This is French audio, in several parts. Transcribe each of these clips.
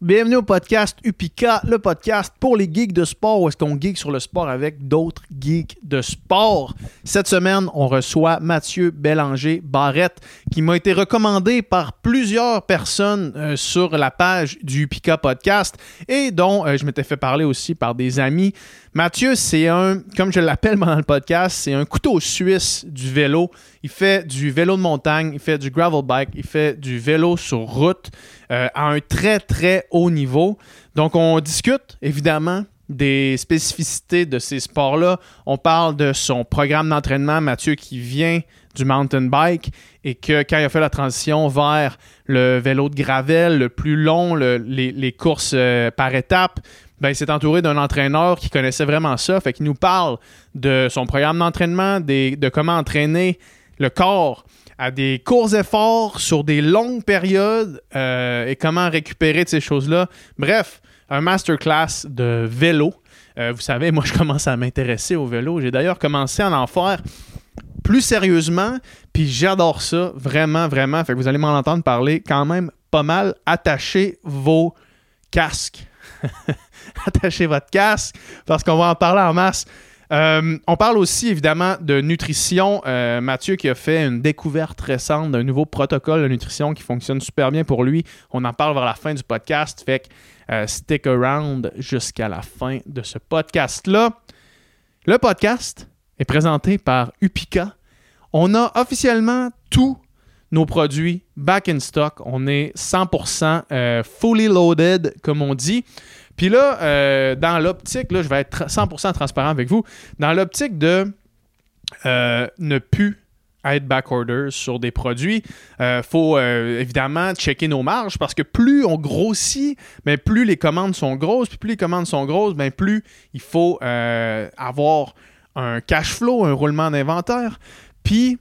Bienvenue au podcast Upika, le podcast pour les geeks de sport, où est-ce qu'on geek sur le sport avec d'autres geeks de sport. Cette semaine, on reçoit Mathieu Bélanger Barrette, qui m'a été recommandé par plusieurs personnes euh, sur la page du Upika podcast et dont euh, je m'étais fait parler aussi par des amis. Mathieu, c'est un, comme je l'appelle dans le podcast, c'est un couteau suisse du vélo. Il fait du vélo de montagne, il fait du gravel bike, il fait du vélo sur route euh, à un très très haut niveau. Donc on discute évidemment des spécificités de ces sports-là. On parle de son programme d'entraînement, Mathieu, qui vient du mountain bike et que quand il a fait la transition vers le vélo de gravel, le plus long, le- les, courses euh, par étapes, ben, il s'est entouré d'un entraîneur qui connaissait vraiment ça. Fait qu'il nous parle de son programme d'entraînement, de comment entraîner le corps à des courts efforts sur des longues périodes euh, et comment récupérer de ces choses-là. Bref, un masterclass de vélo. Euh, vous savez, moi, je commence à m'intéresser au vélo. J'ai d'ailleurs commencé à en faire plus sérieusement, puis j'adore ça, vraiment, vraiment. Fait que vous allez m'en entendre parler quand même pas mal. Attachez vos casques. Attachez votre casque, parce qu'on va en parler en masse. Euh, on parle aussi évidemment de nutrition. Euh, Mathieu qui a fait une découverte récente d'un nouveau protocole de nutrition qui fonctionne super bien pour lui. On en parle vers la fin du podcast. Fait que euh, stick around jusqu'à la fin de ce podcast-là. Le podcast est présenté par Upika. On a officiellement tous nos produits back in stock. On est 100% euh, fully loaded, comme on dit. Puis là, euh, dans l'optique, là, je vais être 100% transparent avec vous, dans l'optique de euh, ne plus être backorder sur des produits, il faut euh, évidemment checker nos marges parce que plus on grossit, ben, plus les commandes sont grosses, puis plus les commandes sont grosses, ben, plus il faut avoir un cash flow, un roulement d'inventaire. Puis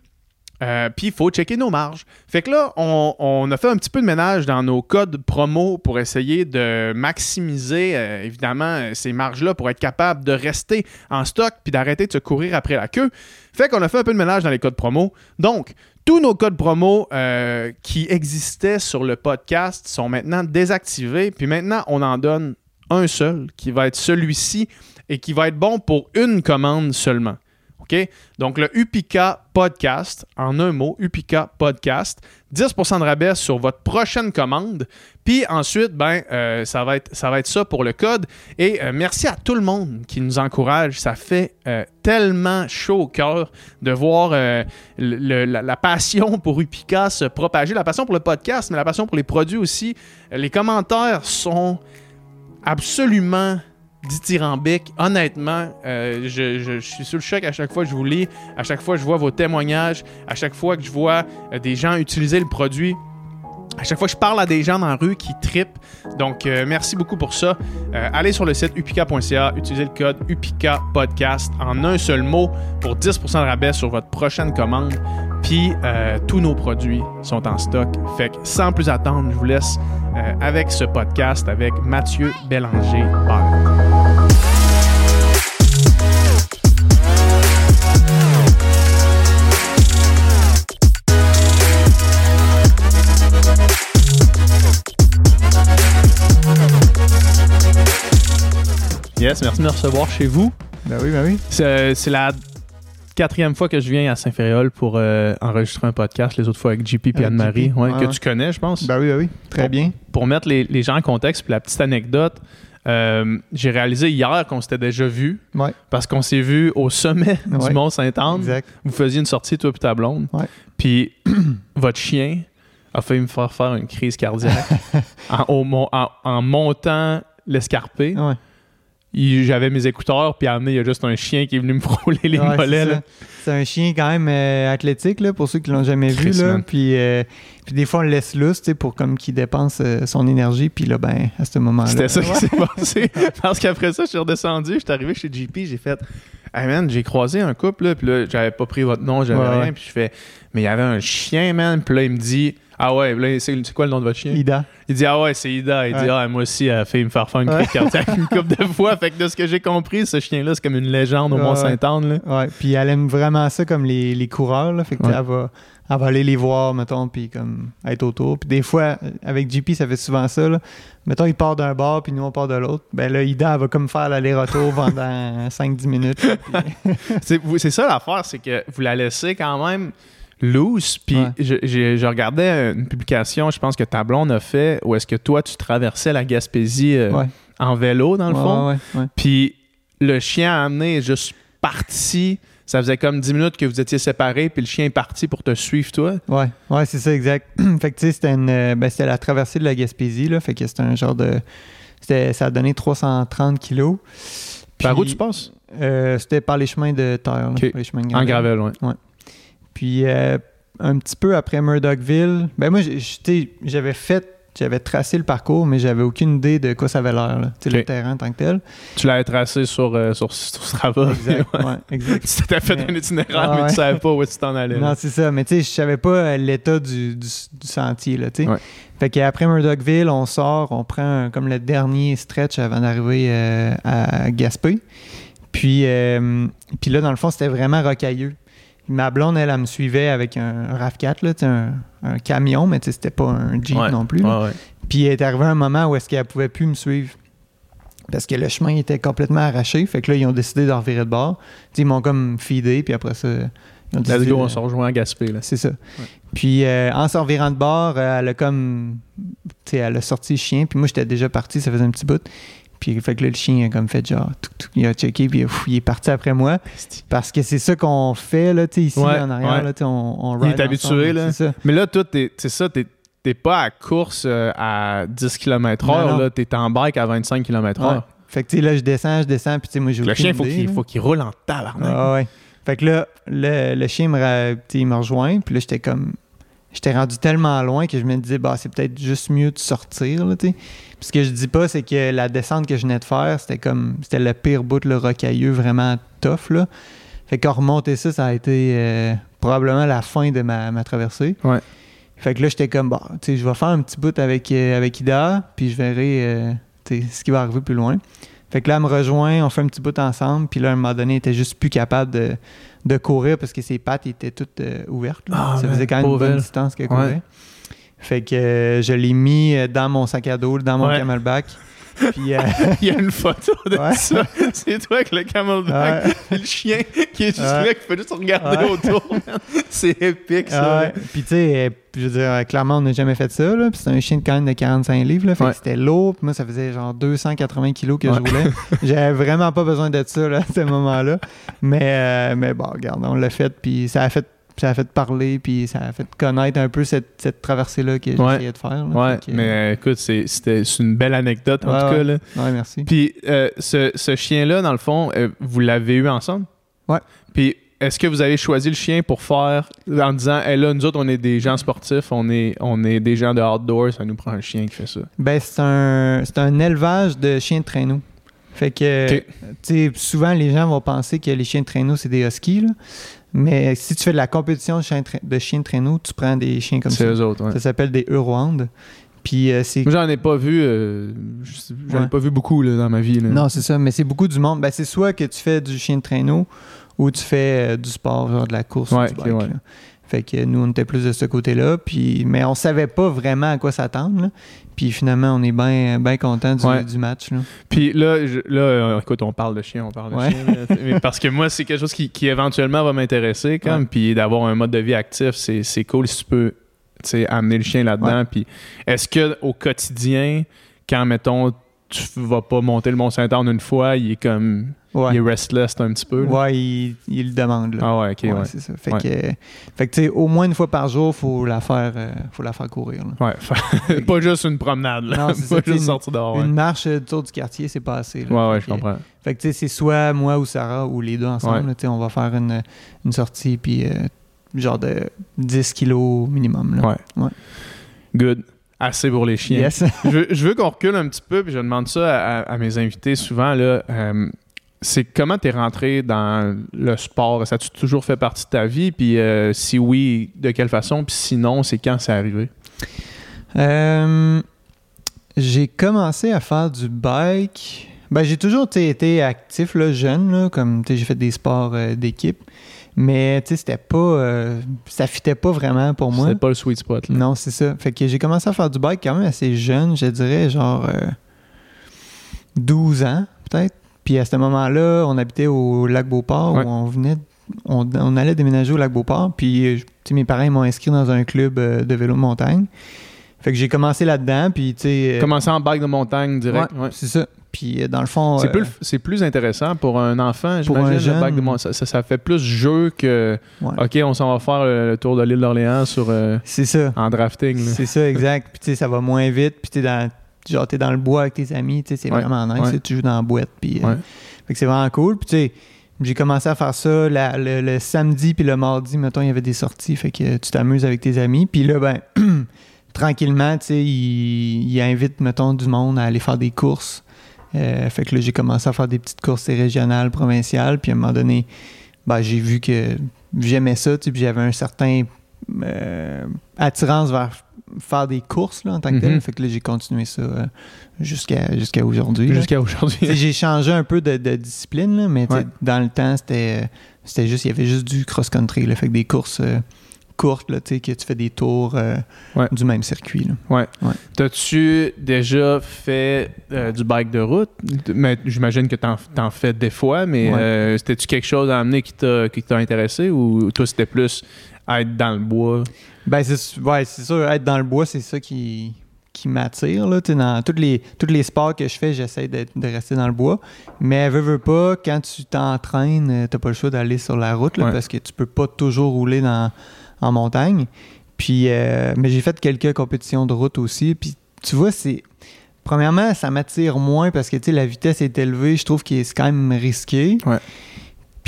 euh, puis il faut checker nos marges. Fait que là, on, a fait un petit peu de ménage dans nos codes promo pour essayer de maximiser, euh, évidemment, euh, ces marges-là pour être capable de rester en stock puis d'arrêter de se courir après la queue. Fait qu'on a fait un peu de ménage dans les codes promo. Donc, tous nos codes promo qui existaient sur le podcast sont maintenant désactivés. Puis maintenant, on en donne un seul qui va être celui-ci et qui va être bon pour une commande seulement. Donc, le Upika Podcast, en un mot, Upika Podcast, 10% de rabais sur votre prochaine commande. Puis ensuite, ben, euh, ça, va être, ça pour le code. Et euh, merci à tout le monde qui nous encourage. Ça fait euh, tellement chaud au cœur de voir la, la passion pour Upika se propager, la passion pour le podcast, mais la passion pour les produits aussi. Les commentaires sont absolument dithyrambique. Honnêtement, euh, je, je- suis sur le choc à chaque fois que je vous lis, à chaque fois que je vois vos témoignages, à chaque fois que je vois euh, des gens utiliser le produit. À chaque fois que je parle à des gens dans la rue qui tripent. Donc, euh, merci beaucoup pour ça. Allez sur le site upika.ca, utilisez le code UPICA Podcast en un seul mot pour 10% de rabais sur votre prochaine commande. Puis, tous nos produits sont en stock. Fait que sans plus attendre, je vous laisse avec ce podcast avec Mathieu Bélanger. Barrett. Yes, merci de me recevoir chez vous. Ben oui, ben oui. C'est la quatrième fois que je viens à Saint-Féréol pour euh, enregistrer un podcast, les autres fois avec JP et Avec Anne-Marie, ouais, que ouais. tu connais, je pense. Ben oui, ben oui. Très bien. Pour mettre les, les gens en contexte, puis la petite anecdote, euh, j'ai réalisé hier qu'on s'était déjà vu Ouais, parce qu'on s'est vu au sommet du Ouais. Mont Saint-Anne. exact. Vous faisiez une sortie, toi et ta blonde. Ouais. Puis votre chien a failli me faire faire une crise cardiaque en, au mon- en- en montant l'escarpé. J'avais mes écouteurs, puis à un moment il y a juste un chien qui est venu me frôler les Ouais, mollets. c'est un chien quand même euh, athlétique, là, pour ceux qui l'ont jamais vu. Là. Puis, euh, puis des fois, on le laisse lousse pour comme qu'il dépense euh, son énergie. Puis là, ben, à ce moment-là. C'était ça qui s'est passé. Parce qu'après ça, je suis redescendu, je suis arrivé chez JP, j'ai fait Hey man, j'ai croisé un couple, là, puis là, j'avais pas pris votre nom, j'avais Ouais, rien, puis je fais Mais il y avait un chien, man, puis là, il me dit Ah ouais, là, c'est c'est quoi le nom de votre chien? Ida. Il dit Ah ouais, c'est Ida. Il dit. Ah, moi aussi, elle a fait me faire faire une crise cardiaque une couple de fois. Fait que de ce que j'ai compris, ce chien-là, c'est comme une légende au Mont-Saint-Anne. là. Ouais. Puis elle aime vraiment ça comme les, les coureurs. Là. Fait que Ouais. elle, va, elle va aller les voir, mettons, puis comme être autour. Puis des fois, avec JP, ça fait souvent ça. Là. Mettons, il part d'un bord, puis nous, on part de l'autre. Ben là, Ida, elle va comme faire l'aller-retour pendant 5-10 minutes. puis- C'est c'est ça l'affaire, c'est que vous la laissez quand même loose. Puis Ouais. je, regardais une publication, je pense que ta blonde a fait, où est-ce que toi, tu traversais la Gaspésie euh, Ouais. en vélo, dans le Ouais, fond. Puis le chien a amené juste parti. Ça faisait comme 10 minutes que vous étiez séparés, puis le chien est parti pour te suivre, toi. Ouais, ouais, c'est ça, exact. fait que tu sais, c'était euh, ben, c'était la traversée de la Gaspésie, là. Fait que c'était un genre de. C'était, ça a donné 330 kilos. Par où tu passes? euh, c'était par les chemins de terre, là, les chemins de En gravel. gravel, ouais. Puis euh, un petit peu après Murdochville, ben moi, j'avais fait, j'avais tracé le parcours, mais j'avais aucune idée de quoi ça avait l'air, le terrain en tant que tel. Tu l'avais tracé sur, euh, sur, sur Strava. Exact, ouais, exact. tu t'étais fait Mais- un itinéraire, Ah mais ouais. tu savais pas où tu t'en allais. Non, c'est ça. Mais tu sais, je savais pas euh, l'état du, du, du sentier, là, tu sais. Ouais. Fait qu'après Murdochville, on sort, on prend un- comme le dernier stretch avant d'arriver euh, à Gaspé. Puis, euh, puis là, dans le fond, c'était vraiment rocailleux. Ma blonde, elle, elle me suivait avec un RAV4, là, un, un camion, mais c'était pas un Jeep Ouais, non plus. là. Ouais, ouais. Puis il est arrivé un moment où est-ce qu'elle pouvait plus me suivre. Parce que le chemin était complètement arraché. Fait que là, ils ont décidé de revirer de bord. Ils m'ont comme feedé, puis après ça, ils ont Let's décidé go, on se rejoint à Gaspé. Là. c'est ça. Puis euh, en se revirant de bord, euh, elle a comme. Elle a sorti le chien. Puis moi, j'étais déjà parti, ça faisait un petit bout. Puis fait que là, le chien a comme fait genre. touc, touc, il a checké, puis ouf, il est parti après moi. Parce que c'est ça qu'on fait, là, tu sais, ici, Ouais, en arrière, ouais. là, on, on Il est habitué, là. Ça. Mais là, toi, t'es- c'est ça, t'es t'es pas à course euh, à 10 km Non, h non. là, t'es en bike à 25 km h Ouais. Fait que tu sais, là, je descends, je descends, puis tu sais, moi, j'ai Le chien, faut idée, qu'il là. faut qu'il roule en tabarnak. Ah ouais. Fait que là, le, le chien il me rejoint, puis là, j'étais comme. J'étais rendu tellement loin que je me disais, bah, c'est peut-être juste mieux de sortir, là. Puis ce que je dis pas, c'est que la descente que je venais de faire, c'était comme. C'était le pire bout, le rocailleux, vraiment tough, là. Fait qu'en remonter ça, ça a été euh, probablement la fin de ma, ma traversée. Ouais. Fait que là, j'étais comme, bah, tu sais, je vais faire un petit bout avec, euh, avec Ida, puis je verrai, euh, ce qui va arriver plus loin. Fait que là, elle me rejoint, on fait un petit bout ensemble, puis là, à un moment donné, elle était juste plus capable de, de courir parce que ses pattes étaient toutes euh, ouvertes. Ah, ça faisait quand même une bonne distance qu'elle courait. Ouais. Fait que euh, je l'ai mis euh, dans mon sac à dos, dans mon Ouais. camelback. Puis, euh, Il y a une photo de Ouais. ça. C'est toi avec le camelback, Ouais. le chien qui est juste Ouais. là, qui fait juste regarder autour. C'est épique, ça. Puis tu sais, euh, je veux dire, clairement, on n'a jamais fait ça. Là. Puis c'est un chien de quand même de 45 livres. Là. Fait que c'était lourd. Puis moi, ça faisait genre 280 kilos que je Ouais. roulais. J'avais vraiment pas besoin de ça là, à ce moment-là. Mais, euh, mais bon, regarde, on l'a fait. Puis ça a fait, ça a fait parler. Puis ça a fait connaître un peu cette, cette traversée-là que Ouais. j'essayais de faire. là. Ouais, que, mais euh, écoute, c'est une belle anecdote, en Ouais, tout cas. ouais. Là. Ouais, merci. Puis euh, ce, ce chien-là, dans le fond, euh, vous l'avez eu ensemble? Ouais. Puis est-ce que vous avez choisi le chien pour faire en disant, hey, là, nous autres, on est des gens sportifs, on est, on est des gens de outdoor, ça nous prend un chien qui fait ça? Ben, c'est un, c'est un élevage de chiens de traîneau. Fait que, Ok. tu sais, souvent, les gens vont penser que les chiens de traîneau, c'est des huskies, là. Mais si tu fais de la compétition de chiens de, tra- de traîneau, tu prends des chiens comme C'est ça. eux autres, ouais. Ça s'appelle des Euroandes. Puis euh, c'est... Moi, j'en ai pas vu, euh, j'en ai pas vu beaucoup là, dans ma vie. Là. Non, c'est ça, mais c'est beaucoup du monde. Ben, c'est soit que tu fais du chien de traîneau ou tu fais euh, du sport, genre de la course Ouais, ou du bike, ouais. Fait que nous, on était plus de ce côté-là. Puis, mais on savait pas vraiment à quoi s'attendre. Puis finalement, on est bien ben content du, Ouais. du match. Là. Puis là, je- là euh, écoute, on parle de chien, on parle de Ouais. chien. Mais parce que moi, c'est quelque chose qui, qui éventuellement va m'intéresser, comme. Ouais. Puis d'avoir un mode de vie actif, c'est cool si tu peux amener le chien là-dedans. Puis est-ce que au quotidien, quand, mettons, tu vas pas monter le Mont-Saint-Anne une fois, il est comme. Ouais. Il est restless un petit peu. là? Ouais, il, il le demande. Là. Ah ouais, ok, Ouais, ouais. c'est ça. Fait Ouais. que, fait que tu sais, au moins une fois par jour, faut la faire, euh, faut la faire courir. là. Ouais, pas juste une promenade, là. Non, c'est pas juste une- sortir dehors. Une marche euh, autour du quartier, c'est pas assez. là. ouais, ouais, je comprends. Fait que tu sais, c'est soit moi ou Sarah ou les deux ensemble. Tu sais, on va faire une, une sortie puis euh, genre de 10 kilos minimum. Là. Ouais. Ouais. Good. Assez pour les chiens. Yes. je, veux, je veux qu'on recule un petit peu, puis je demande ça à, à mes invités souvent. Là, Euh, c'est comment tu es rentré dans le sport? Ça a-tu toujours fait partie de ta vie? Puis euh, si oui, de quelle façon? Puis sinon, c'est quand c'est arrivé? Euh, j'ai commencé à faire du bike. Ben, j'ai toujours été actif, là, jeune, là, comme j'ai fait des sports euh, d'équipe. Mais c'était pas. euh, ça fitait pas vraiment pour moi. C'était pas le sweet spot. Là. Non, c'est ça. Fait que j'ai commencé à faire du bike quand même assez jeune, je dirais, genre euh, 12 ans, peut-être. Puis à ce moment-là, on habitait au lac Beauport, Ouais. où on venait. On, on allait déménager au lac Beauport, puis euh, tu sais, mes parents m'ont inscrit dans un club euh, de vélo de montagne. Fait que j'ai commencé là-dedans, puis tu sais. euh, Commencer en bike de montagne direct. ouais, ouais. C'est ça. Puis dans le fond. C'est euh, plus, c'est plus intéressant pour un enfant, Pour un j'imagine, le jeune. bike de mon- ça, ça, ça fait plus jeu que ouais. OK, on s'en va faire le, le tour de l'île d'Orléans sur euh, C'est ça. en drafting. C'est ça, exact. Puis tu sais, ça va moins vite. Puis t'es dans, genre, t'es dans le bois avec tes amis. Tu sais, c'est Ouais, vraiment nice. ouais. Tu joues dans la boîte. Puis, euh, fait que c'est vraiment cool. Puis tu sais, j'ai commencé à faire ça la- le, le samedi puis le mardi, mettons, il y avait des sorties. Fait que tu t'amuses avec tes amis. Puis là, ben, tranquillement, tu sais, ils il invitent, mettons, du monde à aller faire des courses. Euh, fait que là, j'ai commencé à faire des petites courses régionales, provinciales. Puis à un moment donné, ben, j'ai vu que j'aimais ça. tu sais, Puis j'avais un certain euh, attirance vers faire des courses là, en tant que tel. Mhm. Fait que là, j'ai continué ça euh, jusqu'à jusqu'à aujourd'hui. Jusqu'à Tu aujourd'hui. J'ai changé un peu de, de discipline, là, mais tu Ouais. dans le temps, c'était c'était juste, il y avait juste du cross-country. Fait que des courses euh, courtes, là, tu que tu fais des tours euh, Ouais. du même circuit. là. Ouais. Ouais. T'as-tu déjà fait euh, du bike de route? Mais j'imagine que t'en, t'en fais des fois, mais Ouais. c'était-tu quelque chose à amener qui t'a, qui t'a intéressé ou toi c'était plus être dans le bois? Ben, c'est ouais, c'est sûr, être dans le bois, c'est ça qui, qui m'attire. Dans tous les, tous les sports que je fais, j'essaie de, de rester dans le bois. Mais veux, veux pas, quand tu t'entraînes, euh, t'as pas le choix d'aller sur la route là, Ouais. parce que tu peux pas toujours rouler dans, en montagne. Puis, euh, mais j'ai fait quelques compétitions de route aussi. Puis, tu vois, c'est. Premièrement, ça m'attire moins parce que la vitesse est élevée. Je trouve que c'est quand même risqué. Ouais.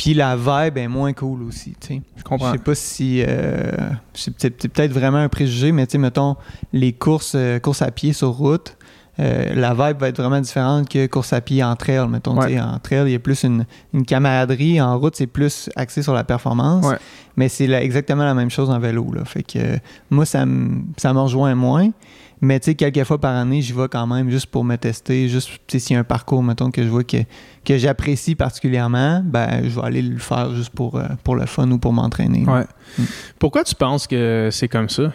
Puis la vibe est moins cool aussi. tu sais. Je Je comprends. sais pas si. euh, c'est peut-être vraiment un préjugé, mais tu sais, mettons, les courses, euh, courses à pied sur route, euh, la vibe va être vraiment différente que course à pied en trail. Mettons, Ouais. en trail, il y a plus une, une camaraderie. En route, c'est plus axé sur la performance. Ouais. Mais c'est exactement la même chose en vélo. Là. Fait que euh, moi, ça me ça rejoint moins. Mais tu sais, quelques fois par année, j'y vais quand même juste pour me tester. Juste, s'il y a un parcours, mettons, que je vois que, que j'apprécie particulièrement, ben, je vais aller le faire juste pour, euh, pour le fun ou pour m'entraîner. Ouais. Mm. Pourquoi tu penses que c'est comme ça?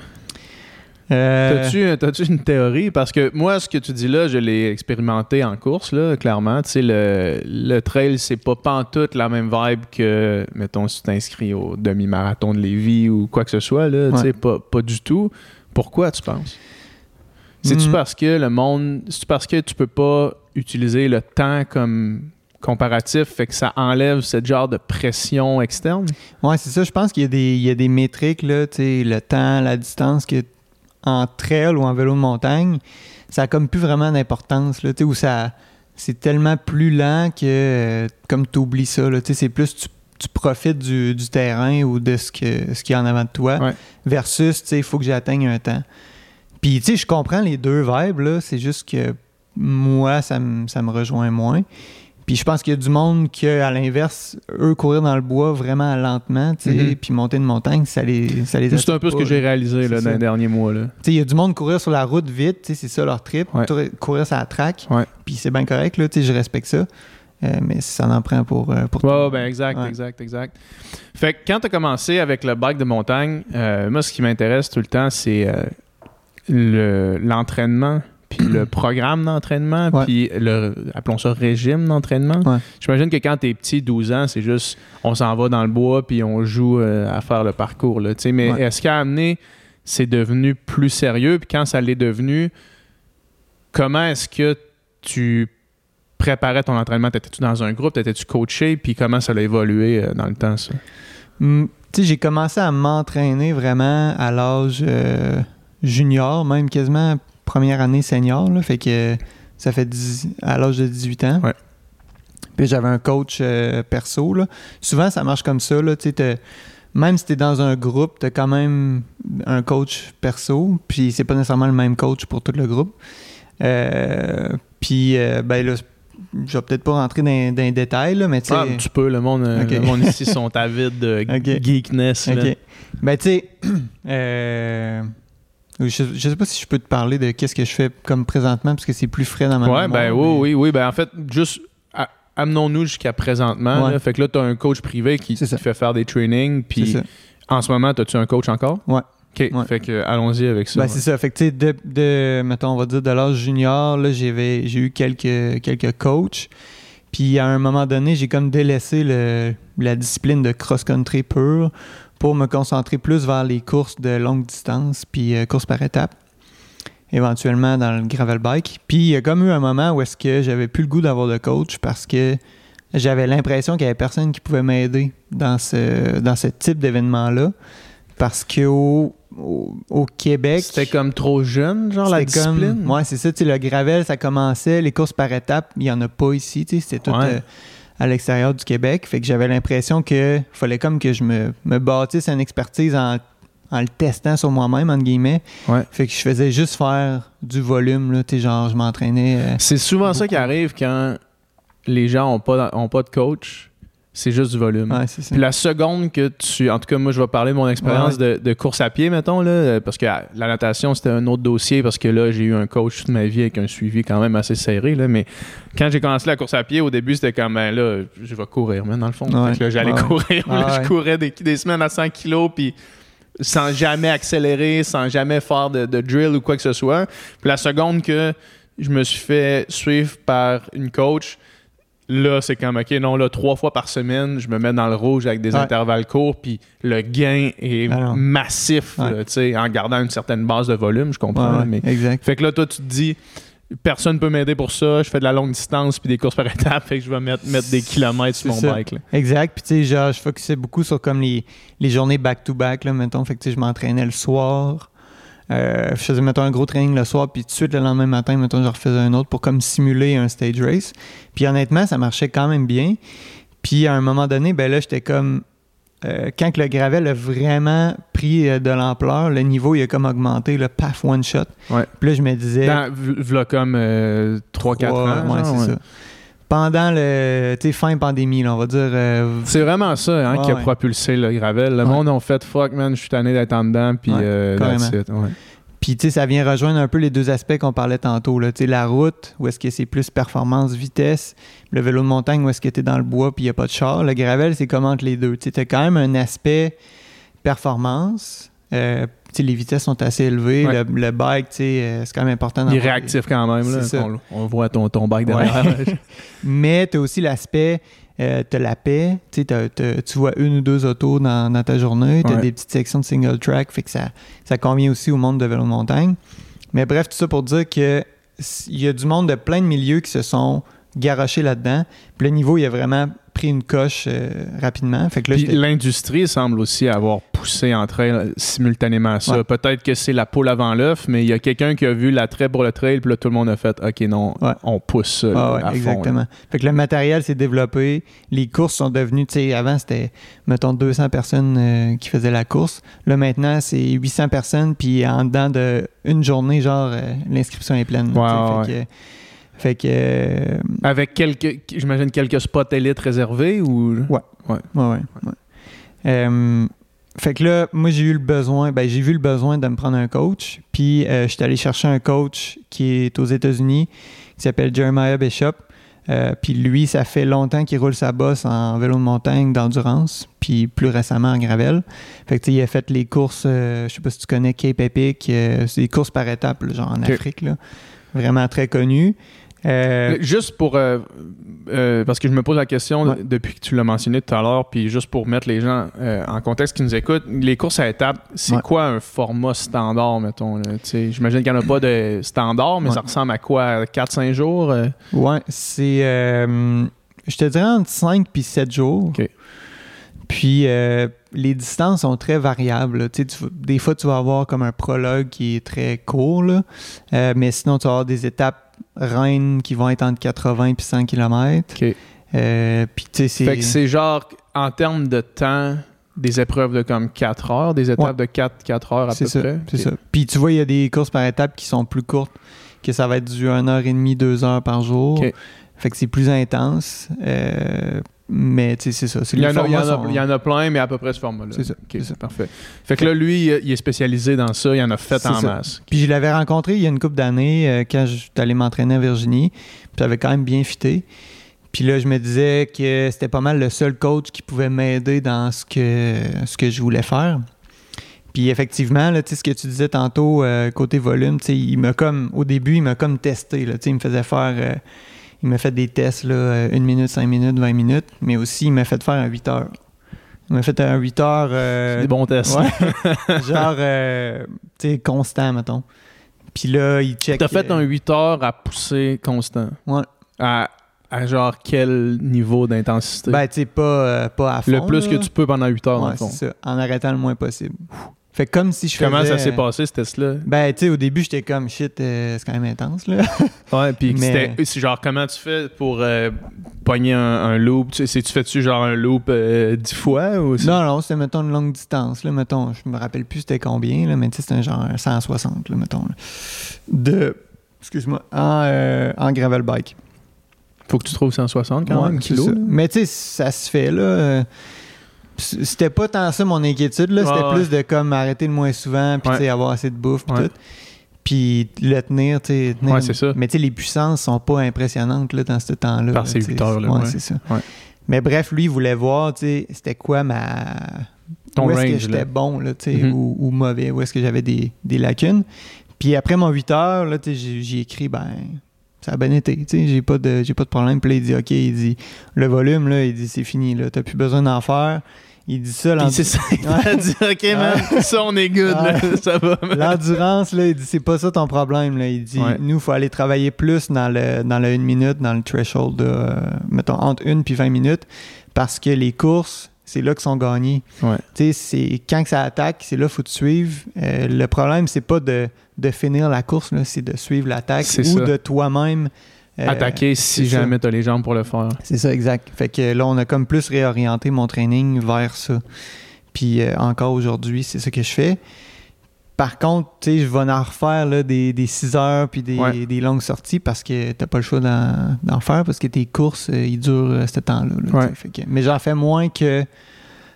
Euh, T'as-tu, t'as-tu une théorie? Parce que moi, ce que tu dis là, je l'ai expérimenté en course, là, clairement. Tu sais, le, le trail, c'est pas pantoute la même vibe que, mettons, si tu t'inscris au demi-marathon de Lévis ou quoi que ce soit, là. Tu sais, pas, pas du tout. Pourquoi tu penses? C'est-tu Mm. parce que le monde. C'est-tu parce que tu peux pas utiliser le temps comme comparatif, fait que ça enlève ce genre de pression externe? Ouais, c'est ça. Je pense qu'il y, a des- il y a des métriques, là, tu sais, le temps, la distance, que en trail ou en vélo de montagne, ça a comme plus vraiment d'importance, là, tu sais, où ça. C'est tellement plus lent que, euh, comme tu oublies ça, là, tu sais, c'est plus tu, tu profites du, du terrain ou de ce que ce qu'il y a en avant de toi, Ouais. versus, tu sais, il faut que j'atteigne un temps. Puis, tu sais, je comprends les deux vibes, là, c'est juste que moi, ça me ça me rejoint moins. Puis je pense qu'il y a du monde qui, à l'inverse, eux, courir dans le bois vraiment lentement, tu sais, Mhm. puis monter une montagne, ça les, ça les C'est un peu ce que j'ai réalisé là, dans ça. les derniers mois. Là. Tu sais, il y a du monde courir sur la route vite, tu sais, c'est ça leur trip, Ouais. courir sur la track, Ouais. puis c'est bien correct, là, tu sais, je respecte ça. Euh, mais ça en prend pour, euh, pour monde. ben exact, Ouais. exact, exact. Fait que quand tu as commencé avec le bike de montagne, euh, moi, ce qui m'intéresse tout le temps, c'est euh, le- l'entraînement, puis le programme d'entraînement, Ouais. puis le, appelons ça régime d'entraînement. Ouais. J'imagine que quand tu es petit, 12 ans, c'est juste, on s'en va dans le bois, puis on joue euh, à faire le parcours. Là, mais Ouais. est-ce qu'à amener, c'est devenu plus sérieux, puis quand ça l'est devenu, comment est-ce que tu préparais ton entraînement? T'étais-tu dans un groupe? T'étais-tu coaché? Puis comment ça a évolué euh, dans le temps, ça? Tu sais, j'ai commencé à m'entraîner vraiment à l'âge euh, junior, même quasiment première année senior. Là, fait que ça fait 10 à l'âge de 18 ans. Ouais. Puis j'avais un coach euh, perso. Là. Souvent, ça marche comme ça. Là, même si tu es dans un groupe, tu as quand même un coach perso. Puis c'est pas nécessairement le même coach pour tout le groupe. Euh, puis, euh, ben là, je vais peut-être pas rentrer dans, dans les détails, là, mais tu sais. Ah, tu peux, le monde, euh, le monde ici sont avides de geekness. là. Ben, tu sais, je, je sais pas si je peux te parler de qu'est-ce que je fais comme présentement, parce que c'est plus frais dans ma Ouais, ben oui, mais- oui, oui. Ben en fait, juste amenons-nous jusqu'à présentement. Ouais. là. Fait que là, tu as un coach privé qui te fait faire des trainings. Puis en ce moment, as-tu un coach encore? Ouais. OK. Ouais. Fait que allons-y avec ça. Ben, c'est ça. Fait que, tu sais, de, de, mettons, on va dire, de l'âge junior, là, j'avais, j'ai eu quelques, quelques coachs. Puis, à un moment donné, j'ai comme délaissé le, la discipline de cross-country pur pour me concentrer plus vers les courses de longue distance, puis euh, courses par étapes. Éventuellement dans le gravel bike. Puis, il y a comme eu un moment où est-ce que j'avais plus le goût d'avoir de coach parce que j'avais l'impression qu'il y avait personne qui pouvait m'aider dans ce, dans ce type d'événement-là. Parce qu'au au, au Québec. C'était comme trop jeune, genre la C'était comme- discipline? ouais, c'est ça. Tu sais, le gravel, ça commençait. Les courses par étapes, il n'y en a pas ici. tu sais, C'était tout Ouais. euh, à l'extérieur du Québec. Fait que j'avais l'impression que fallait comme que je me, me bâtisse une expertise en, en le testant sur moi-même, entre guillemets. Ouais. Fait que je faisais juste faire du volume. Là, tu sais, genre, je m'entraînais. euh, C'est souvent ça qui arrive quand les gens n'ont pas, ont pas de coach. C'est juste du volume. ouais. Puis la seconde que tu. En tout cas, moi, je vais parler de mon expérience de, de course à pied, mettons, là, euh, parce que ah, la natation, c'était un autre dossier, parce que là, j'ai eu un coach toute ma vie avec un suivi quand même assez serré. Là, mais quand j'ai commencé la course à pied, au début, c'était comme, ben là, je vais courir, mais dans le fond. J'allais courir. Là. Je courais des, des semaines à 100 kilos, puis sans jamais accélérer, sans jamais faire de, de drill ou quoi que ce soit. Puis la seconde que je me suis fait suivre par une coach, là, c'est comme, OK, non, là, trois fois par semaine, je me mets dans le rouge avec des Ouais. intervalles courts, puis le gain est Ah massif, Ouais. tu sais, en gardant une certaine base de volume, je comprends. Ouais, mais... Exact. Fait que là, toi, tu te dis, personne peut m'aider pour ça, je fais de la longue distance puis des courses par étapes, fait que je vais mettre, mettre des kilomètres sur mon ça. bike. là. Exact. Puis, tu sais, je focusais beaucoup sur comme les, les journées back-to-back, là, mettons. Fait que, tu sais, je m'entraînais le soir. Euh, je faisais, mettons, un gros training le soir, puis tout de suite, le lendemain matin, mettons, je refaisais un autre pour comme simuler un stage race. Puis, honnêtement, ça marchait quand même bien. Puis, à un moment donné, ben là, j'étais comme... euh, quand que le gravel a vraiment pris euh, de l'ampleur, le niveau, il a comme augmenté, le paf, one shot. Ouais. Puis là, je me disais... Dans, v'là comme 3-4 trois- ans. ouais, c'est ouais. ça. Pendant le, tu sais, fin pandémie, là, on va dire... euh, C'est vraiment ça hein, qui a Ouais, propulsé le gravel. Le Ouais. monde a fait fuck, man, je suis tanné d'être en dedans, puis euh. Puis, tu sais, ça vient rejoindre un peu les deux aspects qu'on parlait tantôt. Là. Tu sais, la route, où est-ce que c'est plus performance, vitesse. Le vélo de montagne, où est-ce que tu es dans le bois puis il n'y a pas de char. Le gravel, c'est comme entre les deux. Tu as quand même un aspect performance. Euh, les vitesses sont assez élevées. Ouais. Le, le bike, euh, c'est quand même important. Il est réactif quand même. Là, on, on voit ton, ton bike Ouais. derrière. Mais tu as aussi l'aspect, euh, tu as la paix, tu vois une ou deux autos dans, dans ta journée, tu as Ouais. des petites sections de single track, fait que ça, ça convient aussi au monde de vélo de montagne. Mais bref, tout ça pour dire que il y a du monde de plein de milieux qui se sont garochés là-dedans. Puis le niveau, il a vraiment pris une coche euh, rapidement. Fait que là, Puis l'industrie semble aussi avoir poussé en trail simultanément à ça. Ouais. Peut-être que c'est la poule avant l'œuf, mais il y a quelqu'un qui a vu l'attrait pour le trail, puis là, tout le monde a fait OK, non, Ouais. on pousse ça. Ah ouais, à fond, exactement. là. Fait que le matériel s'est développé, les courses sont devenues, tu sais, avant c'était, mettons, 200 personnes euh, qui faisaient la course. Là maintenant, c'est 800 personnes, puis en dedans de une journée, genre, euh, l'inscription est pleine. fait, que, fait que, euh, Avec quelques, j'imagine, quelques spots élites réservés ou? Ouais. ouais, ouais, ouais. Euh, fait que là, moi, j'ai eu le besoin, ben, j'ai vu le besoin de me prendre un coach. Puis, euh, je suis allé chercher un coach qui est aux États-Unis, qui s'appelle Jeremiah Bishop. Euh, puis lui, ça fait longtemps qu'il roule sa bosse en vélo de montagne, d'endurance, puis plus récemment en gravel. Fait que il a fait les courses, je sais pas si tu connais Cape Epic, c'est des courses par étapes, genre en. Afrique, là. vraiment très connu. Euh, Juste pour. euh, euh, parce que je me pose la question Ouais. depuis que tu l'as mentionné tout à l'heure, puis juste pour mettre les gens en contexte qui nous écoutent, les courses à étapes, c'est Ouais. quoi un format standard, mettons? J'imagine qu'il n'y en a pas de standard, mais Ouais. ça ressemble à quoi? 4-5 jours? Ouais, c'est. je te dirais entre 5 puis 7 jours. OK. Puis les distances sont très variables. Tu des fois, tu vas avoir comme un prologue qui est très court, là. Mais sinon, tu vas avoir des étapes reines qui vont être entre 80 et 100 km. OK. Euh, puis tu sais, c'est. Fait que c'est genre, en termes de temps, des épreuves de comme 4 heures, des étapes Ouais. de 4, 4 heures à peu ça, près? c'est ça. Puis tu vois, il y a des courses par étapes qui sont plus courtes, que ça va être du 1h30, 2 heures par jour. Fait que c'est plus intense. Euh, mais tu sais, c'est ça. Il y, en a, il, y en a, sont- il y en a plein, mais à peu près ce format-là. C'est ça, parfait. Fait que là, lui, il est spécialisé dans ça. Il en a fait en ça. masse. Puis je l'avais rencontré il y a une couple d'années euh, quand je suis allé m'entraîner à Virginie. Puis ça avait quand même bien fité. Puis là, je me disais que c'était pas mal le seul coach qui pouvait m'aider dans ce que, ce que je voulais faire. Puis effectivement, là, ce que tu disais tantôt, euh, côté volume, il m'a comme, au début, il m'a comme testé. Là, il me faisait faire, euh, il m'a fait des tests, là, euh, une minute, cinq minutes, 20 minutes, mais aussi il m'a fait faire un 8 heures. Il m'a fait un 8 heures. C'est des bons tests. genre, tu sais, constant, mettons. Puis là, il check. T'as fait un 8 heures à pousser constant? Ouais. À, à genre quel niveau d'intensité? Ben, tu sais, pas, pas à fond. Le plus que tu peux pendant 8 heures, ouais, c'est ça. En arrêtant le moins possible. Fait comme si je Comment ça s'est passé, ce test-là? Ben, tu sais, au début, j'étais comme shit, euh, c'est quand même intense, là. ouais, puis Mais... c'était genre, comment tu fais pour euh, pogner un, loop? Tu, tu fais-tu genre un loop euh, dix fois ou Non, non, c'était, mettons, une longue distance, là, mettons. Je me rappelle plus c'était combien, là, mais tu sais, c'était genre 160, là, mettons. De, excuse-moi, en, en gravel bike. Faut que tu trouves 160 quand même, kilos. Mais tu sais, ça se fait, là c'était pas tant ça mon inquiétude là. C'était plus de comme arrêter le moins souvent puis avoir assez de bouffe puis tout. Puis le tenir tu sais ouais, c'est ça. Mais tu sais les puissances sont pas impressionnantes là dans ce temps-là par ces 8 heures là ouais, c'est ça. Mais bref lui il voulait voir tu sais c'était quoi ma Ton où est-ce que j'étais bon là tu sais mm-hmm. ou, mauvais où est-ce que j'avais des, des, lacunes. Puis après mon 8 heures là j'ai écrit ben ça a bien été, tu sais, j'ai pas de j'ai pas de problème. Puis là, il dit OK, il dit le volume là, il dit c'est fini là, t'as plus besoin d'en faire. Il dit ça l'endurance. Il a dit OK man, ça on est good là, ça va. L'endurance là, il dit c'est pas ça ton problème là, il dit nous faut aller travailler plus dans le dans le 1 minute, dans le threshold de euh, mettons entre 1 puis 20 minutes parce que les courses c'est là qu'ils sont gagnés. Ouais. C'est quand que ça attaque, c'est là qu'il faut te suivre. Euh, le problème, c'est pas de, de, finir la course, c'est de suivre l'attaque ou de toi-même. Euh, Attaquer si jamais tu as les jambes pour le faire. C'est ça, exact. Fait que là, on a comme plus réorienté mon training vers ça. Puis euh, encore aujourd'hui, c'est ça que je fais. Par contre, tu sais, je vais en refaire là, des, des 6 heures puis des, des, longues sorties parce que t'as pas le choix d'en faire parce que tes courses, euh, ils durent euh, ce temps-là. mais j'en fais moins que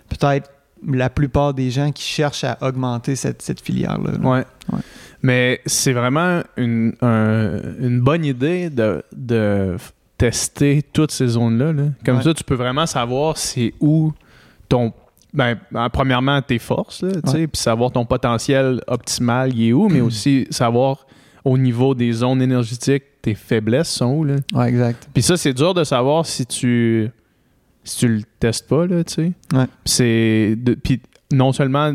peut-être la plupart des gens qui cherchent à augmenter cette, cette filière-là. Ouais. Mais c'est vraiment une, une, bonne idée de, de, tester toutes ces zones-là. Comme ça, tu peux vraiment savoir c'est où ton ben, ben, premièrement, tes forces, puis savoir ton potentiel optimal, il est où, mais aussi savoir au niveau des zones énergétiques, tes faiblesses sont où. Là. Ouais, exact. Puis ça, c'est dur de savoir si tu si tu le testes pas, là, tu sais. Ouais. C'est puis non seulement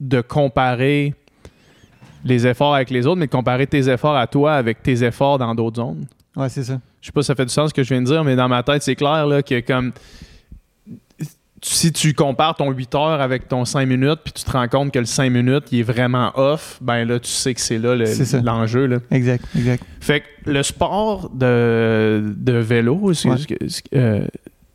de comparer les efforts avec les autres, mais de comparer tes efforts à toi avec tes efforts dans d'autres zones. Ouais, c'est ça. Je sais pas si ça fait du sens ce que je viens de dire, mais dans ma tête, c'est clair là, que comme si tu compares ton 8 heures avec ton 5 minutes, puis tu te rends compte que le 5 minutes, il est vraiment off, ben là, tu sais que c'est là l'enjeu. exact, exact. Fait que le sport de, de vélo, euh,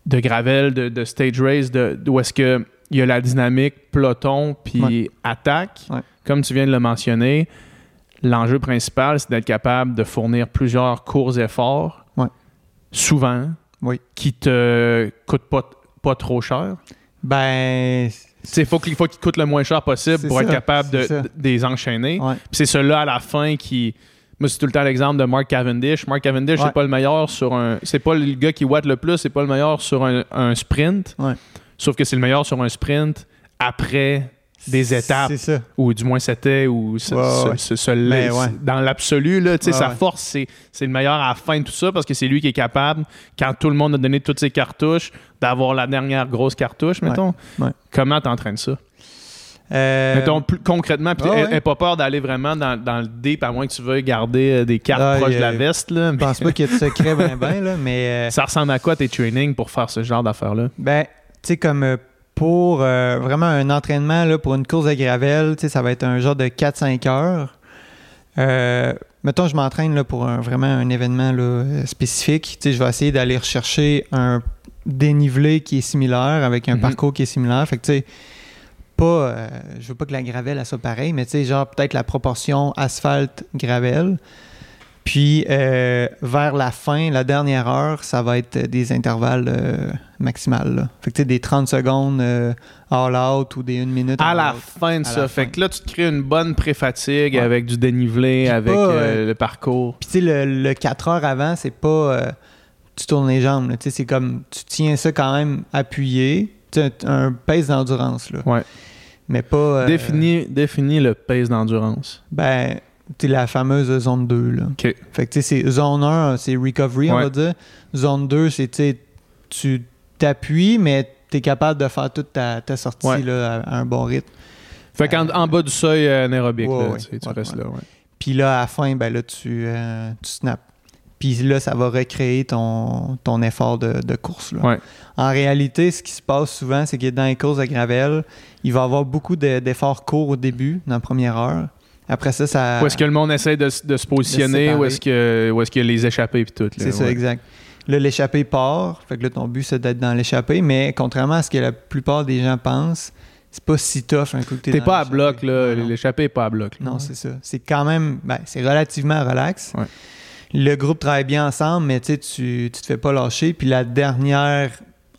de gravel, de, stage race, de, où est-ce que il y a la dynamique peloton puis attaque, comme tu viens de le mentionner, l'enjeu principal, c'est d'être capable de fournir plusieurs courts efforts, souvent, qui te coûtent pas pas trop cher? Ben. Il faut qu'il faut qu'il coûte le moins cher possible pour être capable de, les enchaîner. C'est cela à la fin qui. Moi, c'est tout le temps l'exemple de Mark Cavendish. Mark Cavendish, c'est pas le meilleur sur un. C'est pas le gars qui watt le plus, c'est pas le meilleur sur un, un sprint. Sauf que c'est le meilleur sur un sprint après des étapes. Ou du moins c'était, ou dans l'absolu, là, sa force, c'est, le meilleur à la fin de tout ça parce que c'est lui qui est capable, quand tout le monde a donné toutes ses cartouches, d'avoir la dernière grosse cartouche, mettons. Comment t'entraînes ça? Euh, mettons, plus concrètement, puis n'aie pas peur d'aller vraiment dans, le deep, à moins que tu veuilles garder euh, des cartes ah, proches de la veste. Là, Je pense pas qu'il y ait de secret ben, ben, là, mais... Euh, ça ressemble à quoi tes trainings pour faire ce genre d'affaires-là? Ben, tu sais, comme pour euh, vraiment un entraînement là, pour une course de gravel, ça va être un genre de 4-5 heures. Euh, mettons, je m'entraîne pour un, vraiment un événement là, spécifique. Je vais essayer d'aller rechercher un dénivelé qui est similaire avec un mhm. parcours qui est similaire. Fait que, tu sais, pas, euh, je veux pas que la gravel soit pareil, mais tu sais, genre peut-être la proportion asphalte-gravel. Puis euh, vers la fin, la dernière heure, ça va être des intervalles euh, maximales. Fait que tu sais, des 30 secondes euh, all out ou des 1 minute. À la fin de ça. fait que là, tu te crées une bonne pré-fatigue avec du dénivelé, avec le parcours. Puis tu sais, le, 4 heures avant, c'est pas tu tournes les jambes. Tu sais, c'est comme, tu tiens ça quand même appuyé. Tu un, un pace d'endurance, là. Ouais. Mais pas... euh, Définis, définis le pace d'endurance. Ben, sais, la fameuse zone 2, là. Fait que, tu sais, c'est zone 1, c'est recovery, on va dire. Zone 2, c'est, tu t'appuies, mais tu es capable de faire toute ta, ta sortie, Ouais. là, à, à un bon rythme. Fait qu'en en bas du seuil euh, anaérobique, Ouais, là, ouais. tu, restes là. Puis là, à la fin, ben là, tu, euh, tu snaps. Puis là, ça va recréer ton, ton effort de, de course. Là. Ouais. En réalité, ce qui se passe souvent, c'est que dans les courses de gravel, il va y avoir beaucoup de- d'efforts courts au début, dans la première heure. Après ça, ça. Où est-ce que le monde essaie de, de se positionner? séparer. Où est-ce que, où est-ce y a les échappées et tout? C'est ça, exact. Là, l'échappée part. Fait que là, ton but, c'est d'être dans l'échappée. Mais contrairement à ce que la plupart des gens pensent, c'est pas si tough un coup que t'es T'es pas à bloc, là. L'échappée est pas à bloc. là. Non, c'est ça. C'est quand même, ben, c'est relativement relax. Ouais. Le groupe travaille bien ensemble, mais tu tu te fais pas lâcher. Puis la dernière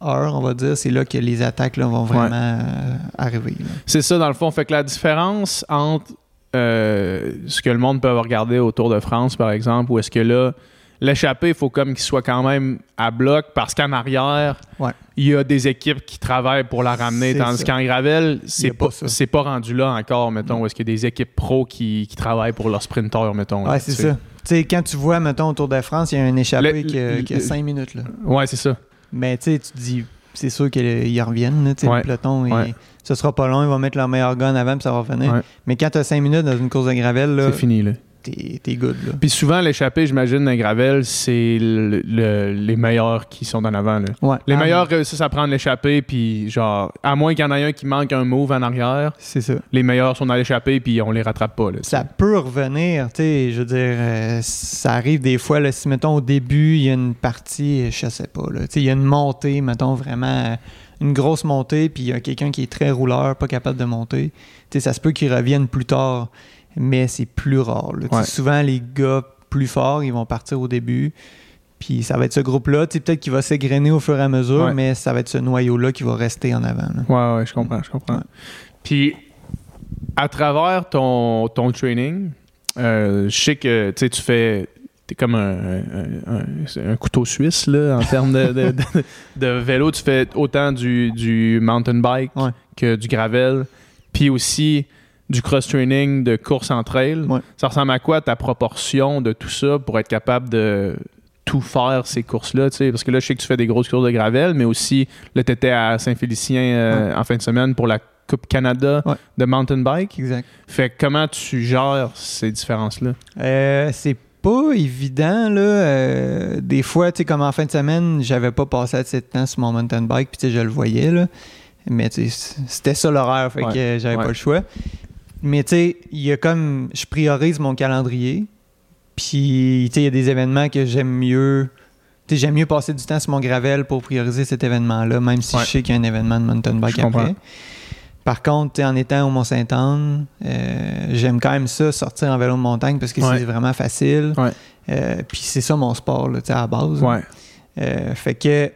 heure, on va dire, c'est là que les attaques là, vont vraiment euh, arriver. C'est ça, dans le fond. Fait que la différence entre euh, ce que le monde peut regarder au Tour de France, par exemple, où est-ce que là, l'échappée, il faut comme qu'il soit quand même à bloc parce qu'en arrière, Ouais. il y a des équipes qui travaillent pour la ramener. Tandis qu'en gravel, c'est pas pas, rendu là encore, mettons, où est-ce qu'il y a des équipes pro qui, qui travaillent pour leurs sprinteurs, mettons. Ouais, c'est ça. Tu sais, quand tu vois, mettons, au Tour de France, il y a un échappé Le- qui, a, le- qui a cinq minutes. Là. Ouais, c'est ça. Mais tu sais, tu te dis, c'est sûr qu'ils reviennent, sais, Ouais. le peloton. et Ouais. ce sera pas long, ils vont mettre leur meilleur gun avant, puis ça va revenir. Ouais. Mais quand tu as 5 minutes dans une course de gravel, là, C'est fini, là. T'es t'es good. Là. Puis souvent, l'échappée, j'imagine, dans Gravel, c'est le- le- les meilleurs qui sont en avant. Là. Ouais. Les Ah, meilleurs réussissent à prendre l'échappée, puis genre, à moins qu'il y en ait un qui manque un move en arrière, C'est ça. les meilleurs sont dans l'échappée, puis on les rattrape pas. Là, Ça peut revenir, tu sais, je veux dire, euh, ça arrive des fois, là, si, mettons, au début, il y a une partie, je sais pas, tu sais, il y a une montée, mettons, vraiment, euh, une grosse montée, puis il y a quelqu'un qui est très rouleur, pas capable de monter, tu sais, ça se peut qu'ils reviennent plus tard, mais c'est plus rare, là. Ouais. Souvent, les gars plus forts, ils vont partir au début, puis ça va être ce groupe-là, peut-être qu'il va s'égrener au fur et à mesure, Ouais. mais ça va être ce noyau-là qui va rester en avant, là. Ouais, ouais, je comprends, je comprends. Ouais. Puis, à travers ton, ton training, euh, je sais que tu fais. T'es comme un, un- un- c'est un couteau suisse là, en termes de, de- de- de vélo. Tu fais autant du, du mountain bike que du gravel, puis aussi du cross-training de course en trail. Ouais. Ça ressemble à quoi ta proportion de tout ça pour être capable de tout faire ces courses-là? Parce que là, je sais que tu fais des grosses courses de gravel, mais aussi là, tu étais à Saint-Félicien euh, en fin de semaine pour la Coupe Canada Ouais. de mountain bike. Exact. Fait que comment tu gères ces différences-là? Euh, c'est pas évident, là. Euh, des fois, tu sais, comme en fin de semaine, j'avais pas passé assez de temps sur mon mountain bike, puis je le voyais, là. Mais c'était ça l'horaire, fait Ouais. que j'avais Ouais. pas le choix. Mais tu sais, il y a comme. Je priorise mon calendrier, puis tu sais, il y a des événements que j'aime mieux. Tu sais, j'aime mieux passer du temps sur mon gravel pour prioriser cet événement-là, même si Ouais. je sais qu'il y a un événement de mountain bike après. Par contre, en étant au Mont-Saint-Anne, euh, j'aime quand même ça, sortir en vélo de montagne parce que Ouais. c'est vraiment facile. Ouais. Euh, Puis c'est ça mon sport, là, tu sais, à la base. Ouais. Euh, fait que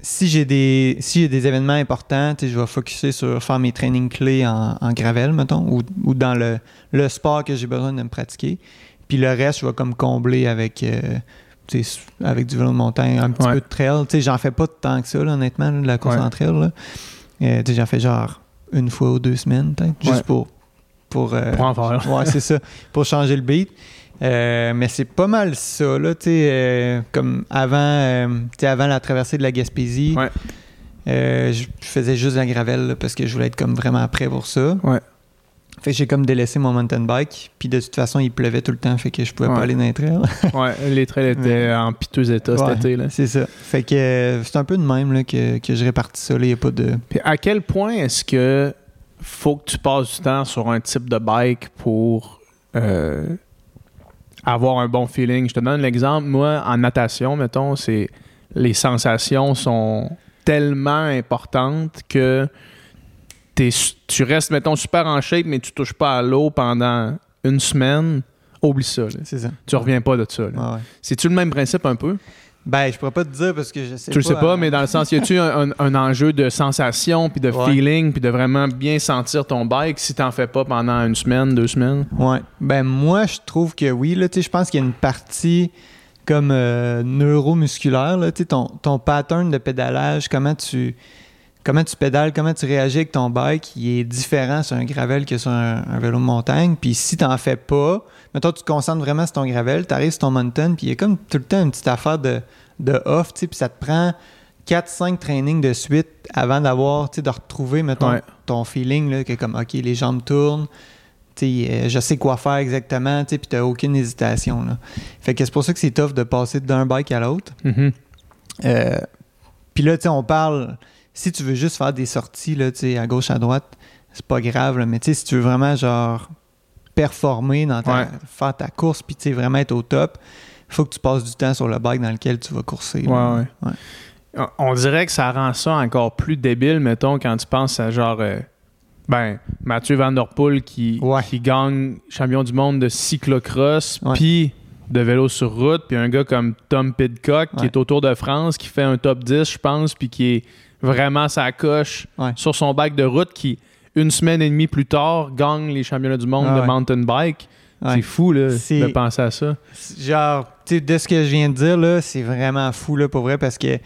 si j'ai des, si j'ai des événements importants, je vais focuser sur faire mes trainings clés en, en gravel, mettons, ou, ou dans le, le sport que j'ai besoin de me pratiquer. Puis le reste, je vais comme combler avec, euh, avec du vélo de montagne, un petit Ouais. peu de trail. J'en fais pas tant que ça, là, honnêtement, là, de la course Ouais. en trail. Euh, j'en fais genre une fois ou deux semaines, peut-être, juste Ouais. pour... Pour, euh, Pour en faire. ouais, c'est ça. Pour changer le beat. Euh, mais c'est pas mal ça, là, tu sais, euh, comme avant, euh, avant la traversée de la Gaspésie, Ouais. je faisais juste la gravel là, parce que je voulais être comme vraiment prêt pour ça. Ouais. Fait que j'ai comme délaissé mon mountain bike, puis de toute façon, il pleuvait tout le temps, fait que je pouvais Ouais. pas aller dans les trails. Ouais, les trails étaient en piteux état cet été. Là. c'est ça. Fait que c'est un peu de même là, que, que je répartis ça, il n'y a pas de... Puis à quel point est-ce que faut que tu passes du temps sur un type de bike pour euh, avoir un bon feeling? Je te donne l'exemple. Moi, en natation, mettons, c'est les sensations sont tellement importantes que t'es- tu restes, mettons, super en shape, mais tu touches pas à l'eau pendant une semaine. Oublie ça. là. C'est ça. Tu reviens pas de ça. ouais. C'est-tu le même principe un peu? Ben, je pourrais pas te dire parce que je sais tu le sais pas, euh, mais dans le sens, y a-tu un, un- un enjeu de sensation, puis de Ouais. feeling, puis de vraiment bien sentir ton bike si t'en fais pas pendant une semaine, deux semaines? Ouais. Ben moi, je trouve que oui. Là, tu je pense qu'il y a une partie comme euh, neuromusculaire, là, tu ton, ton pattern de pédalage, comment tu, comment tu pédales, comment tu réagis avec ton bike, il est différent sur un gravel que sur un, un vélo de montagne. Puis si tu n'en fais pas, mettons, tu te concentres vraiment sur ton gravel, tu arrives sur ton mountain, puis il y a comme tout le temps une petite affaire de, de off, tu sais, puis ça te prend 4-5 trainings de suite avant d'avoir, tu sais, de retrouver, mettons, Ouais. ton feeling, là, que comme, OK, les jambes tournent, tu sais, euh, je sais quoi faire exactement, tu sais, puis tu aucune hésitation, là. Fait que c'est pour ça que c'est tough de passer d'un bike à l'autre. Euh, Puis là, tu sais, on parle. Si tu veux juste faire des sorties, là, tu sais, à gauche, à droite, c'est pas grave, là, mais tu sais, si tu veux vraiment, genre, performer dans ta, Ouais. faire ta course, puis tu sais, vraiment être au top, il faut que tu passes du temps sur le bike dans lequel tu vas courser. Ouais, ouais. On- dirait que ça rend ça encore plus débile, mettons, quand tu penses à genre. euh, ben, Mathieu Van Der Poel qui, qui gagne champion du monde de cyclocross, puis de vélo sur route, puis un gars comme Tom Pidcock qui est au Tour de France, qui fait un top 10, je pense, puis qui est vraiment sa coche sur son bike de route, qui, une semaine et demie plus tard, gagne les championnats du monde Ah de mountain bike. Ouais. C'est fou, là, de penser à ça. Genre, tu sais, de ce que je viens de dire, là, c'est vraiment fou, là, pour vrai, parce que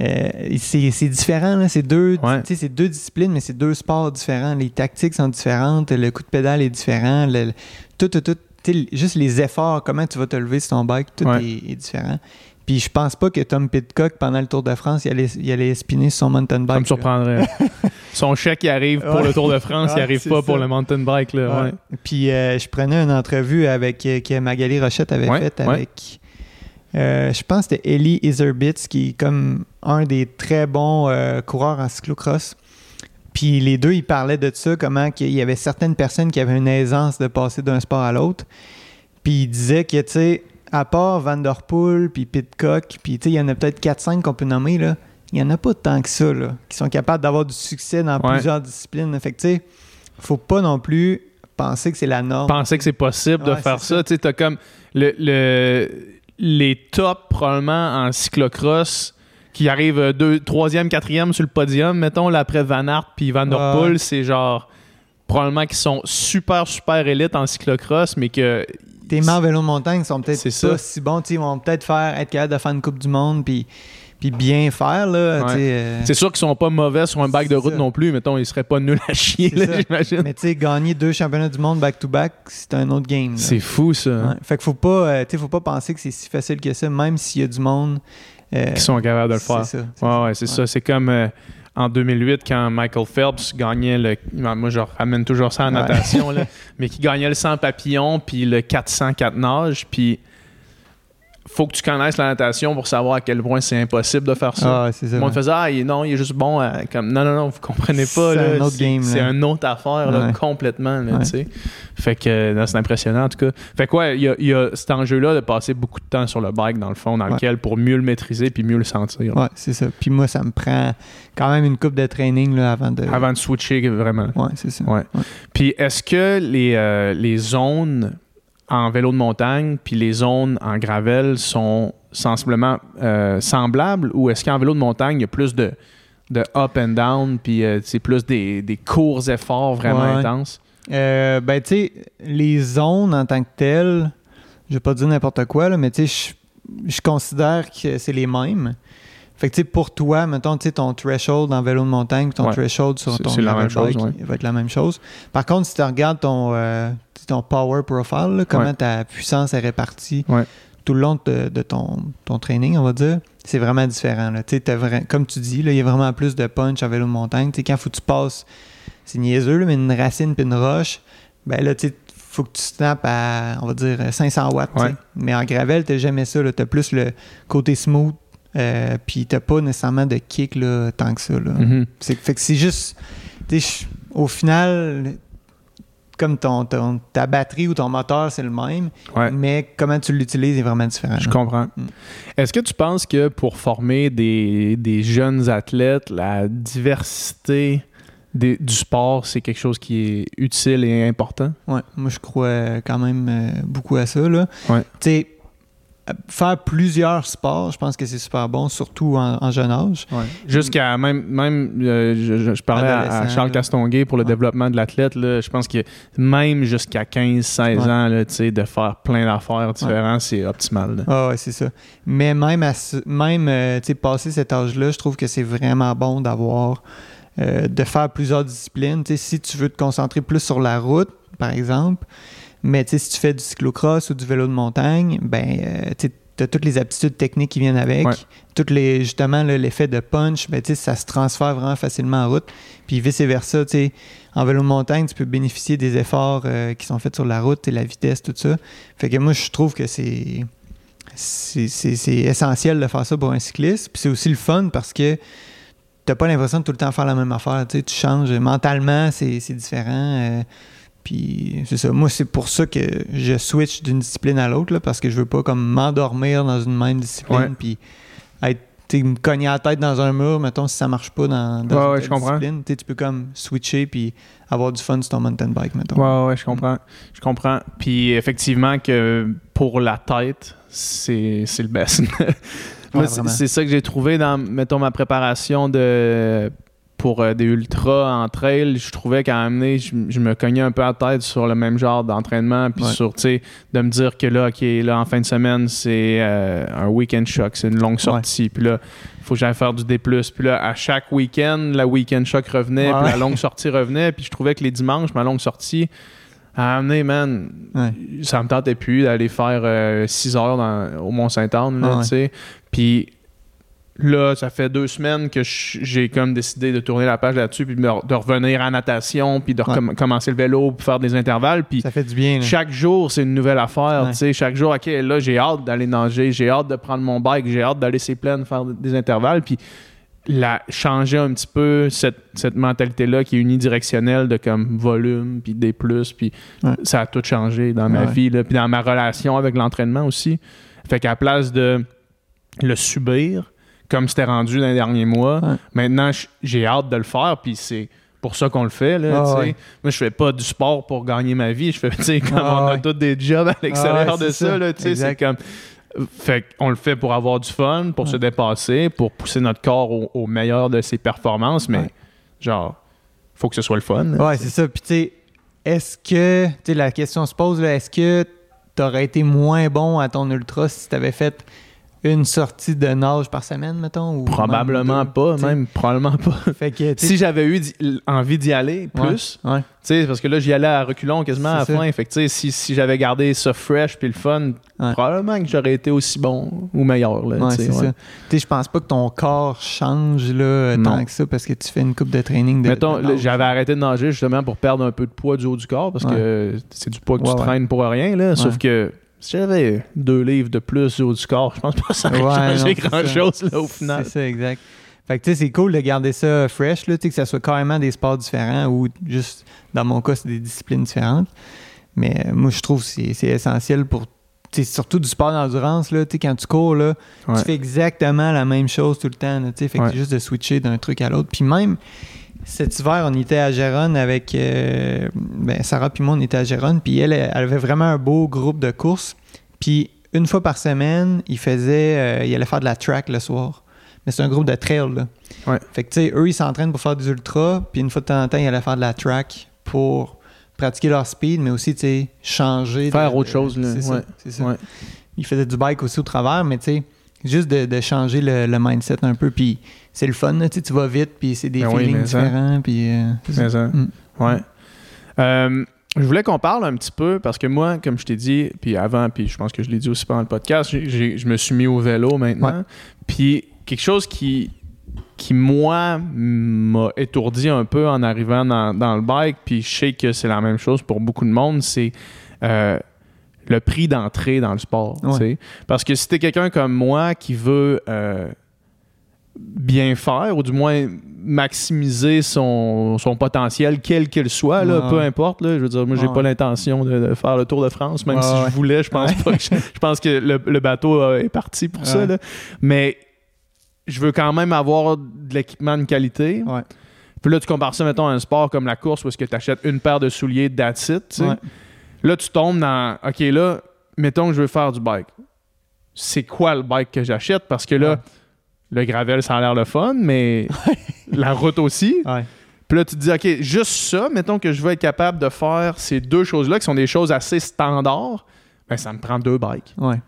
euh, c'est différent, là. C'est deux, Ouais. deux disciplines, mais c'est deux sports différents. Les tactiques sont différentes, le coup de pédale est différent, le- tout, juste les efforts, comment tu vas te lever sur ton bike, tout est différent. Puis je pense pas que Tom Pitcock, pendant le Tour de France, il allait, il allait spinner sur son mountain bike. Ça me surprendrait. Son chèque, il arrive pour Ouais. le Tour de France, il arrive pas pour le mountain bike. Là, Ouais. ouais. Puis euh, je prenais une entrevue avec euh, que Magali Rochette avait faite avec euh, je pense que c'était Ellie Iserbitz qui est comme un des très bons euh, coureurs en cyclocross. Puis les deux, ils parlaient de ça, comment qu'il y avait certaines personnes qui avaient une aisance de passer d'un sport à l'autre. Puis ils disaient que, tu sais, à part Van Der Poel, puis Pitcock, puis il y en a peut-être 4-5 qu'on peut nommer, là. Il n'y en a pas tant que ça, là, qui sont capables d'avoir du succès dans Ouais. plusieurs disciplines. Fait que, faut pas non plus penser que c'est la norme. Penser que c'est possible de faire ça. Tu sais, t'as comme le, le- les tops, probablement, en cyclocross qui arrivent euh, deux, troisième, quatrième sur le podium, mettons, là, après Van Aert puis Van Der Ouais. Poel, c'est genre probablement qu'ils sont super, super élites en cyclocross, mais que Tes mains en vélo de montagne sont peut-être pas si bons. Ils vont peut-être faire être capable de faire une Coupe du Monde puis, puis bien faire. Là, Ouais. euh, c'est sûr qu'ils sont pas mauvais sur un bike de route ça. non plus. Mettons, ils seraient pas nuls à chier, j'imagine. mais tu sais, gagner deux championnats du monde back-to-back, c'est un autre game. C'est fou, ça. Ouais. Fait qu'il faut pas, euh, faut pas penser que c'est si facile que ça, même s'il y a du monde. euh, Qui sont capables de le faire. Ça. c'est Ouais, ça. ouais, c'est ça. C'est comme en 2008 quand Michael Phelps gagnait le. Moi, je ramène toujours ça en Ouais. natation, là, mais qui gagnait le 100 papillon puis le 400 4 nages. Puis faut que tu connaisses la natation pour savoir à quel point c'est impossible de faire ça. Ah, ça. Faisait Ah, il- non, il est juste bon. à- comme, non, non, non, vous comprenez pas. C'est un autre game, C'est une autre affaire, là, Ouais. complètement. Là, Ouais. Fait que non, c'est impressionnant, en tout cas. Fait que, ouais, il y a, il y a cet enjeu-là de passer beaucoup de temps sur le bike, dans le fond, dans Ouais. lequel pour mieux le maîtriser puis mieux le sentir. Ouais, c'est ça. Puis moi, ça me prend quand même une coupe de training là, avant de. Avant de switcher, vraiment. Ouais, c'est ça. Ouais. Puis est-ce que les, euh, les zones en vélo de montagne puis les zones en gravel sont sensiblement euh, semblables ou est-ce qu'en vélo de montagne, il y a plus de, de up and down puis euh, c'est plus des, des courts efforts vraiment Ouais. intenses? Euh, ben, tu sais, les zones en tant que telles, je vais pas dire n'importe quoi, là, mais tu sais, je- considère que c'est les mêmes. Fait que, tu sais, pour toi, mettons, tu sais, ton threshold en vélo de montagne, ton Ouais. threshold sur ton la même chose, bike, ouais. il va être la même chose. Par contre, si tu regardes ton, euh, ton power profile, là, comment Ouais. ta puissance est répartie Ouais. tout le long de, de ton, ton training, on va dire, c'est vraiment différent. Là. T'as vra- comme tu dis, il y a vraiment plus de punch en vélo de montagne. Tu sais, quand faut que tu passes, c'est niaiseux, là, mais une racine puis une roche, ben là, tu faut que tu snaps à, on va dire, 500 watts. Ouais. Mais en gravel, t'as jamais ça. Tu as plus le côté smooth, euh, puis t'as pas nécessairement de kick là, tant que ça. Là. Mhm. C'est, fait que c'est juste, au final, comme ton, ton- ta batterie ou ton moteur, c'est le même, Ouais. mais comment tu l'utilises est vraiment différent. Je comprends. Mm. Est-ce que tu penses que pour former des, des jeunes athlètes, la diversité des- du sport, c'est quelque chose qui est utile et important? Ouais, moi je crois quand même euh, beaucoup à ça. Là. Ouais. Tu sais, faire plusieurs sports, je pense que c'est super bon, surtout en, en jeune âge. Ouais. Jusqu'à même, même euh, je, je- je parlais à, Charles. Castonguay pour le Ouais. développement de l'athlète. là, Je pense que même jusqu'à 15-16 Ouais. ans, là, tu sais, de faire plein d'affaires différentes, c'est optimal. là. Ah ouais, c'est ça. Mais même, à même euh, tu sais, passé cet âge-là, je trouve que c'est vraiment bon d'avoir, euh, de faire plusieurs disciplines. Tu sais, si tu veux te concentrer plus sur la route, par exemple, mais si tu fais du cyclocross ou du vélo de montagne, ben, euh, tu as toutes les aptitudes techniques qui viennent avec. Ouais. Toutes les, justement, l'effet de punch, ben, tu sais, ça se transfère vraiment facilement en route. Puis vice-versa, en vélo de montagne, tu peux bénéficier des efforts euh, qui sont faits sur la route, sais, la vitesse, tout ça. Fait que moi, je trouve que c'est c'est essentiel de faire ça pour un cycliste. Puis c'est aussi le fun parce que t'as pas l'impression de tout le temps faire la même affaire. Tu, sais, tu changes mentalement, c'est c'est différent. euh, puis c'est ça. Moi, c'est pour ça que je switch d'une discipline à l'autre parce que je veux pas comme m'endormir dans une même discipline puis être me cogner la tête dans un mur, mettons, si ça marche pas dans, dans Ouais, une ouais, je discipline. Tu peux comme switcher puis avoir du fun sur ton mountain bike, mettons. Ouais, ouais, je comprends. Je comprends. Puis effectivement que pour la tête, c'est le best. Ouais, c'est ça que j'ai trouvé dans, mettons, ma préparation de pour euh, des ultras en trail. Je trouvais qu'à amener, je, je me cognais un peu à la tête sur le même genre d'entraînement. Puis Ouais. sur, tu sais, de me dire que là, OK, là, en fin de semaine, c'est euh, un week-end shock, c'est une longue sortie. Puis là, il faut que j'aille faire du D+. Puis là, à chaque week-end, la week-end shock revenait, puis la longue sortie revenait. Puis je trouvais que les dimanches, ma longue sortie, à amener, man, Ouais. ça me tentait plus d'aller faire 6 heures dans- au Mont-Saint-Anne, tu sais. Puis là, ça fait deux semaines que j'ai comme décidé de tourner la page là-dessus, puis de, revenir à natation, puis de Ouais. commencer le vélo, puis faire des intervalles. Puis Ça fait du bien. là. chaque jour, c'est une nouvelle affaire, Ouais. tu sais. Chaque jour, OK, là, j'ai hâte d'aller nager, j'ai hâte de prendre mon bike, j'ai hâte d'aller ces plaines, faire des intervalles, puis la, changer un petit peu cette, cette mentalité-là qui est unidirectionnelle de comme volume, puis des plus, puis Ouais. ça a tout changé dans ma vie, là, puis dans ma relation avec l'entraînement aussi. Fait qu'à place de le subir, comme c'était rendu dans les derniers mois, Ouais. maintenant, j'ai hâte de le faire, puis c'est pour ça qu'on le fait, là, Ah ouais. Moi, je fais pas du sport pour gagner ma vie. Je fais, tu sais, comme Ah on a ouais. tous des jobs à l'extérieur Ah ouais, de ça, ça. c'est comme... Fait qu'on le fait pour avoir du fun, pour se dépasser, pour pousser notre corps au, au meilleur de ses performances, mais genre, faut que ce soit le fun. là. Ouais, c'est ça. Puis, tu sais, est-ce que, tu sais, la question se pose, là, est-ce que tu aurais été moins bon à ton ultra si tu avais fait une sortie de nage par semaine, mettons? Ou Probablement même deux, pas, même, probablement pas. Fait que, si j'avais eu envie d'y aller plus, ouais. parce que là, j'y allais à reculons quasiment à la fin. Fait que, si, si j'avais gardé ça fresh puis le fun, Ouais. probablement que j'aurais été aussi bon ou meilleur. Je pense pas que ton corps change là, Non. tant que ça parce que tu fais une coupe de training de. Mettons, j'avais arrêté de nager justement pour perdre un peu de poids du haut du corps parce que c'est du poids que tu traînes pour rien. Là. Sauf que si j'avais deux livres de plus haut du corps, je pense pas que ça aurait Ouais, changé non, c'est grand chose là, au final. C'est ça, exact. Fait que tu sais, c'est cool de garder ça fresh, là, que ça soit carrément des sports différents ou juste, dans mon cas, c'est des disciplines différentes. Mais euh, moi, je trouve que c'est c'est essentiel pour, sais, surtout du sport d'endurance, là, quand tu cours, là, Ouais. tu fais exactement la même chose tout le temps, là, fait que Ouais. c'est juste de switcher d'un truc à l'autre. Puis même, cet hiver, on était à Gérone avec, euh, ben, Sarah puis moi, on était à Gérone, puis elle, elle avait vraiment un beau groupe de courses. Puis une fois par semaine, il faisait, euh, il allait faire de la track le soir. Mais c'est un groupe de trail, là. Ouais. Fait que, tu sais, eux, ils s'entraînent pour faire des ultras, puis une fois de temps en temps, ils allaient faire de la track pour pratiquer leur speed, mais aussi, tu sais, changer. de- Faire autre chose, là. C'est Ouais. ça. Ouais. Ils faisaient du bike aussi au travers, mais tu sais, juste de, de changer le, le mindset un peu, puis c'est le fun, tu sais, tu vas vite, puis c'est des Ben feelings différents, puis... euh, Mm. ouais. Euh, je voulais qu'on parle un petit peu parce que moi, comme je t'ai dit, puis avant, puis je pense que je l'ai dit aussi pendant le podcast, je me suis mis au vélo maintenant. Ouais. Puis quelque chose qui, qui moi, m'a étourdi un peu en arrivant dans, dans le bike, puis je sais que c'est la même chose pour beaucoup de monde, c'est euh, le prix d'entrée dans le sport. Ouais. Parce que si t'es quelqu'un comme moi qui veut euh, bien faire, ou du moins maximiser son, son potentiel, quel qu'il soit, là, Ouais. peu importe. Là, je veux dire, moi, j'ai Ouais. pas l'intention de, de faire le Tour de France, même Ouais, si je voulais, je pense pas que je, je pense que le, le bateau euh, est parti pour ça. Là. Mais je veux quand même avoir de l'équipement de qualité. Puis là, tu compares ça, mettons, à un sport comme la course où est-ce que tu achètes une paire de souliers that's it. Là, tu tombes dans OK, là, mettons que je veux faire du bike. c'est quoi le bike que j'achète? Parce que là. Le gravel, ça a l'air le fun, mais la route aussi. Ouais. Puis là, tu te dis, OK, juste ça, mettons que je veux être capable de faire ces deux choses-là, qui sont des choses assez standards, ben, ça me prend deux bikes. Ouais.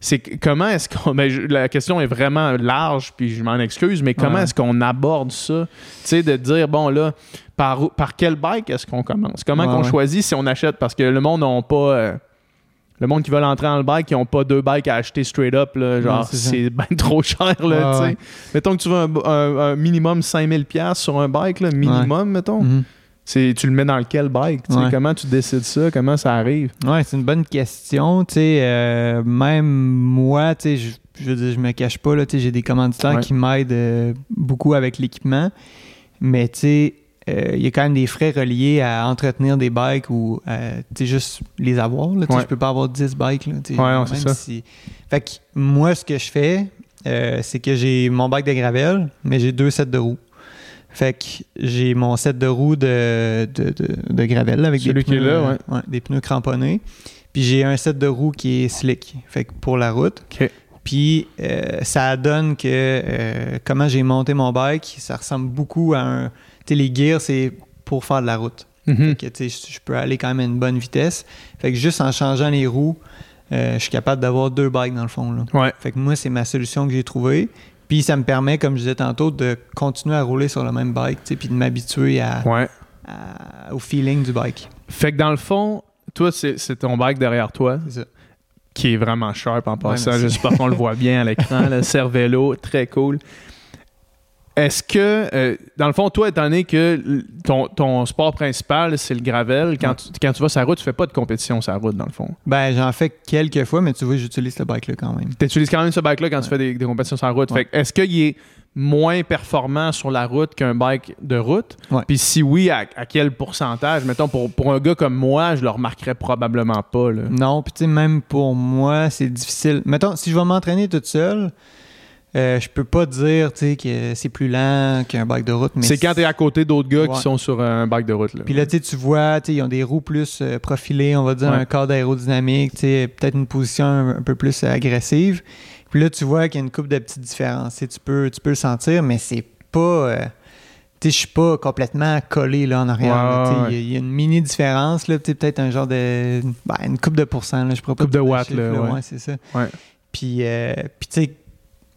C'est comment est-ce qu'on. ben, je- la question est vraiment large, puis je m'en excuse, mais comment Ouais. est-ce qu'on aborde ça? Tu sais, de dire, bon, là, par, quel bike est-ce qu'on commence? Comment qu'on choisit si on achète? Parce que le monde n'a pas. euh, le monde qui veut entrer dans le bike, ils n'ont pas deux bikes à acheter straight up, là, genre, c'est bien trop cher, là, ouais. Mettons que tu veux un, un- un minimum 5000$ piastres sur un bike, là, minimum, mettons. Mhm. C'est, tu le mets dans quel bike? Ouais. Comment tu décides ça? Comment ça arrive? Ouais, c'est une bonne question. Euh, même moi, je, je veux dire, je me cache pas, j'ai des commanditaires qui m'aident euh, beaucoup avec l'équipement. Mais tu sais, il y a quand même des frais reliés à entretenir des bikes ou euh, sais, juste les avoir. Là, Ouais. Je peux pas avoir 10 bikes. Là, Ouais, non, ça. même si- Fait que moi, ce que je fais, euh, c'est que j'ai mon bike de gravel, mais j'ai deux sets de roues. Fait que j'ai mon set de roues de, de, de, de gravel avec Celui des qui est pneus, là, euh, ouais. des pneus cramponnés. Puis j'ai un set de roues qui est slick, fait que pour la route. Puis euh, ça donne que euh, comment j'ai monté mon bike, ça ressemble beaucoup à un. Les gears, c'est pour faire de la route. Mhm. Fait que, je je peux aller quand même à une bonne vitesse. Fait que juste en changeant les roues, euh, je suis capable d'avoir deux bikes dans le fond. Là. Ouais. Fait que moi, c'est ma solution que j'ai trouvée. Puis ça me permet, comme je disais tantôt, de continuer à rouler sur le même bike, puis de m'habituer à, Ouais. à- au feeling du bike. Fait que dans le fond, toi, c'est, ton bike derrière toi. Ça. qui est vraiment sharp en passant. merci. J'espère qu'on le voit bien à l'écran. Le Cervelo, très cool. Est-ce que, euh, dans le fond, toi, étant donné que ton, ton sport principal, c'est le gravel, quand, tu, quand tu vas sur la route, tu fais pas de compétition sur la route, dans le fond? Ben, j'en fais quelques fois, mais tu vois, j'utilise ce bike-là quand même. Tu utilises quand même ce bike-là quand tu fais des, des compétitions sur la route. Ouais. Fait que est-ce qu'il est moins performant sur la route qu'un bike de route? Ouais. Puis si oui, à, à quel pourcentage? Mettons, pour, pour un gars comme moi, je le remarquerais probablement pas. Là. Non, puis tu sais, même pour moi, c'est difficile. Mettons, si je vais m'entraîner toute seule, euh, je peux pas dire, que c'est plus lent qu'un bike de route. mais C'est quand tu es à côté d'autres gars qui sont sur un bike de route. Là. Puis là, tu vois, ils ont des roues plus euh, profilées, on va dire, Ouais. un cadre aérodynamique, peut-être une position un, peu plus agressive. Puis là, tu vois qu'il y a une coupe de petites différences. Tu peux, tu peux le sentir, mais c'est pas. euh, je suis pas complètement collé là en arrière. ouais. Il y a- il y, a une mini différence, peut-être un genre de. ben, une coupe de pourcent, je pourrais pas Coupe de watts, là, c'est ça. Ouais. Puis, euh, puis tu sais,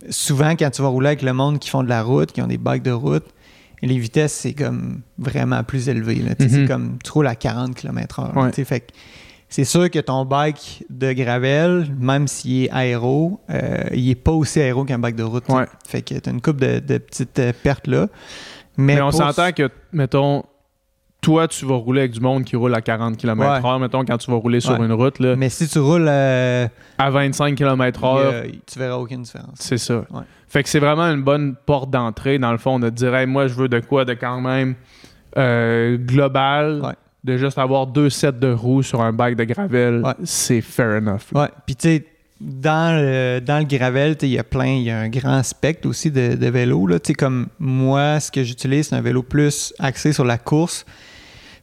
souvent, quand tu vas rouler avec le monde qui font de la route, qui ont des bikes de route, les vitesses, c'est comme vraiment plus élevé. Sais, Mhm. C'est comme tu roules à 40 km/h. Ouais. Fait c'est sûr que ton bike de gravel, même s'il est aéro, euh, il est pas aussi aéro qu'un bike de route. Ouais. Fait que tu as une coupe de, de petites euh, pertes là. Mais, Mais on pour- s'entend que, mettons, toi, tu vas rouler avec du monde qui roule à 40 km/h, mettons, quand tu vas rouler sur Ouais. une route, là, Mais si tu roules, euh, à 25 km/h, a- tu verras aucune différence. c'est ça. Ouais. Fait que c'est vraiment une bonne porte d'entrée, dans le fond, de dire, Hey, moi, je veux de quoi de quand même euh, global, de juste avoir deux sets de roues sur un bike de gravel, c'est fair enough. là. Ouais, puis tu sais, dans le, dans le gravel, il y a plein, il y a un grand spectre aussi de, de vélos. là. Tu sais, comme moi, ce que j'utilise, c'est un vélo plus axé sur la course.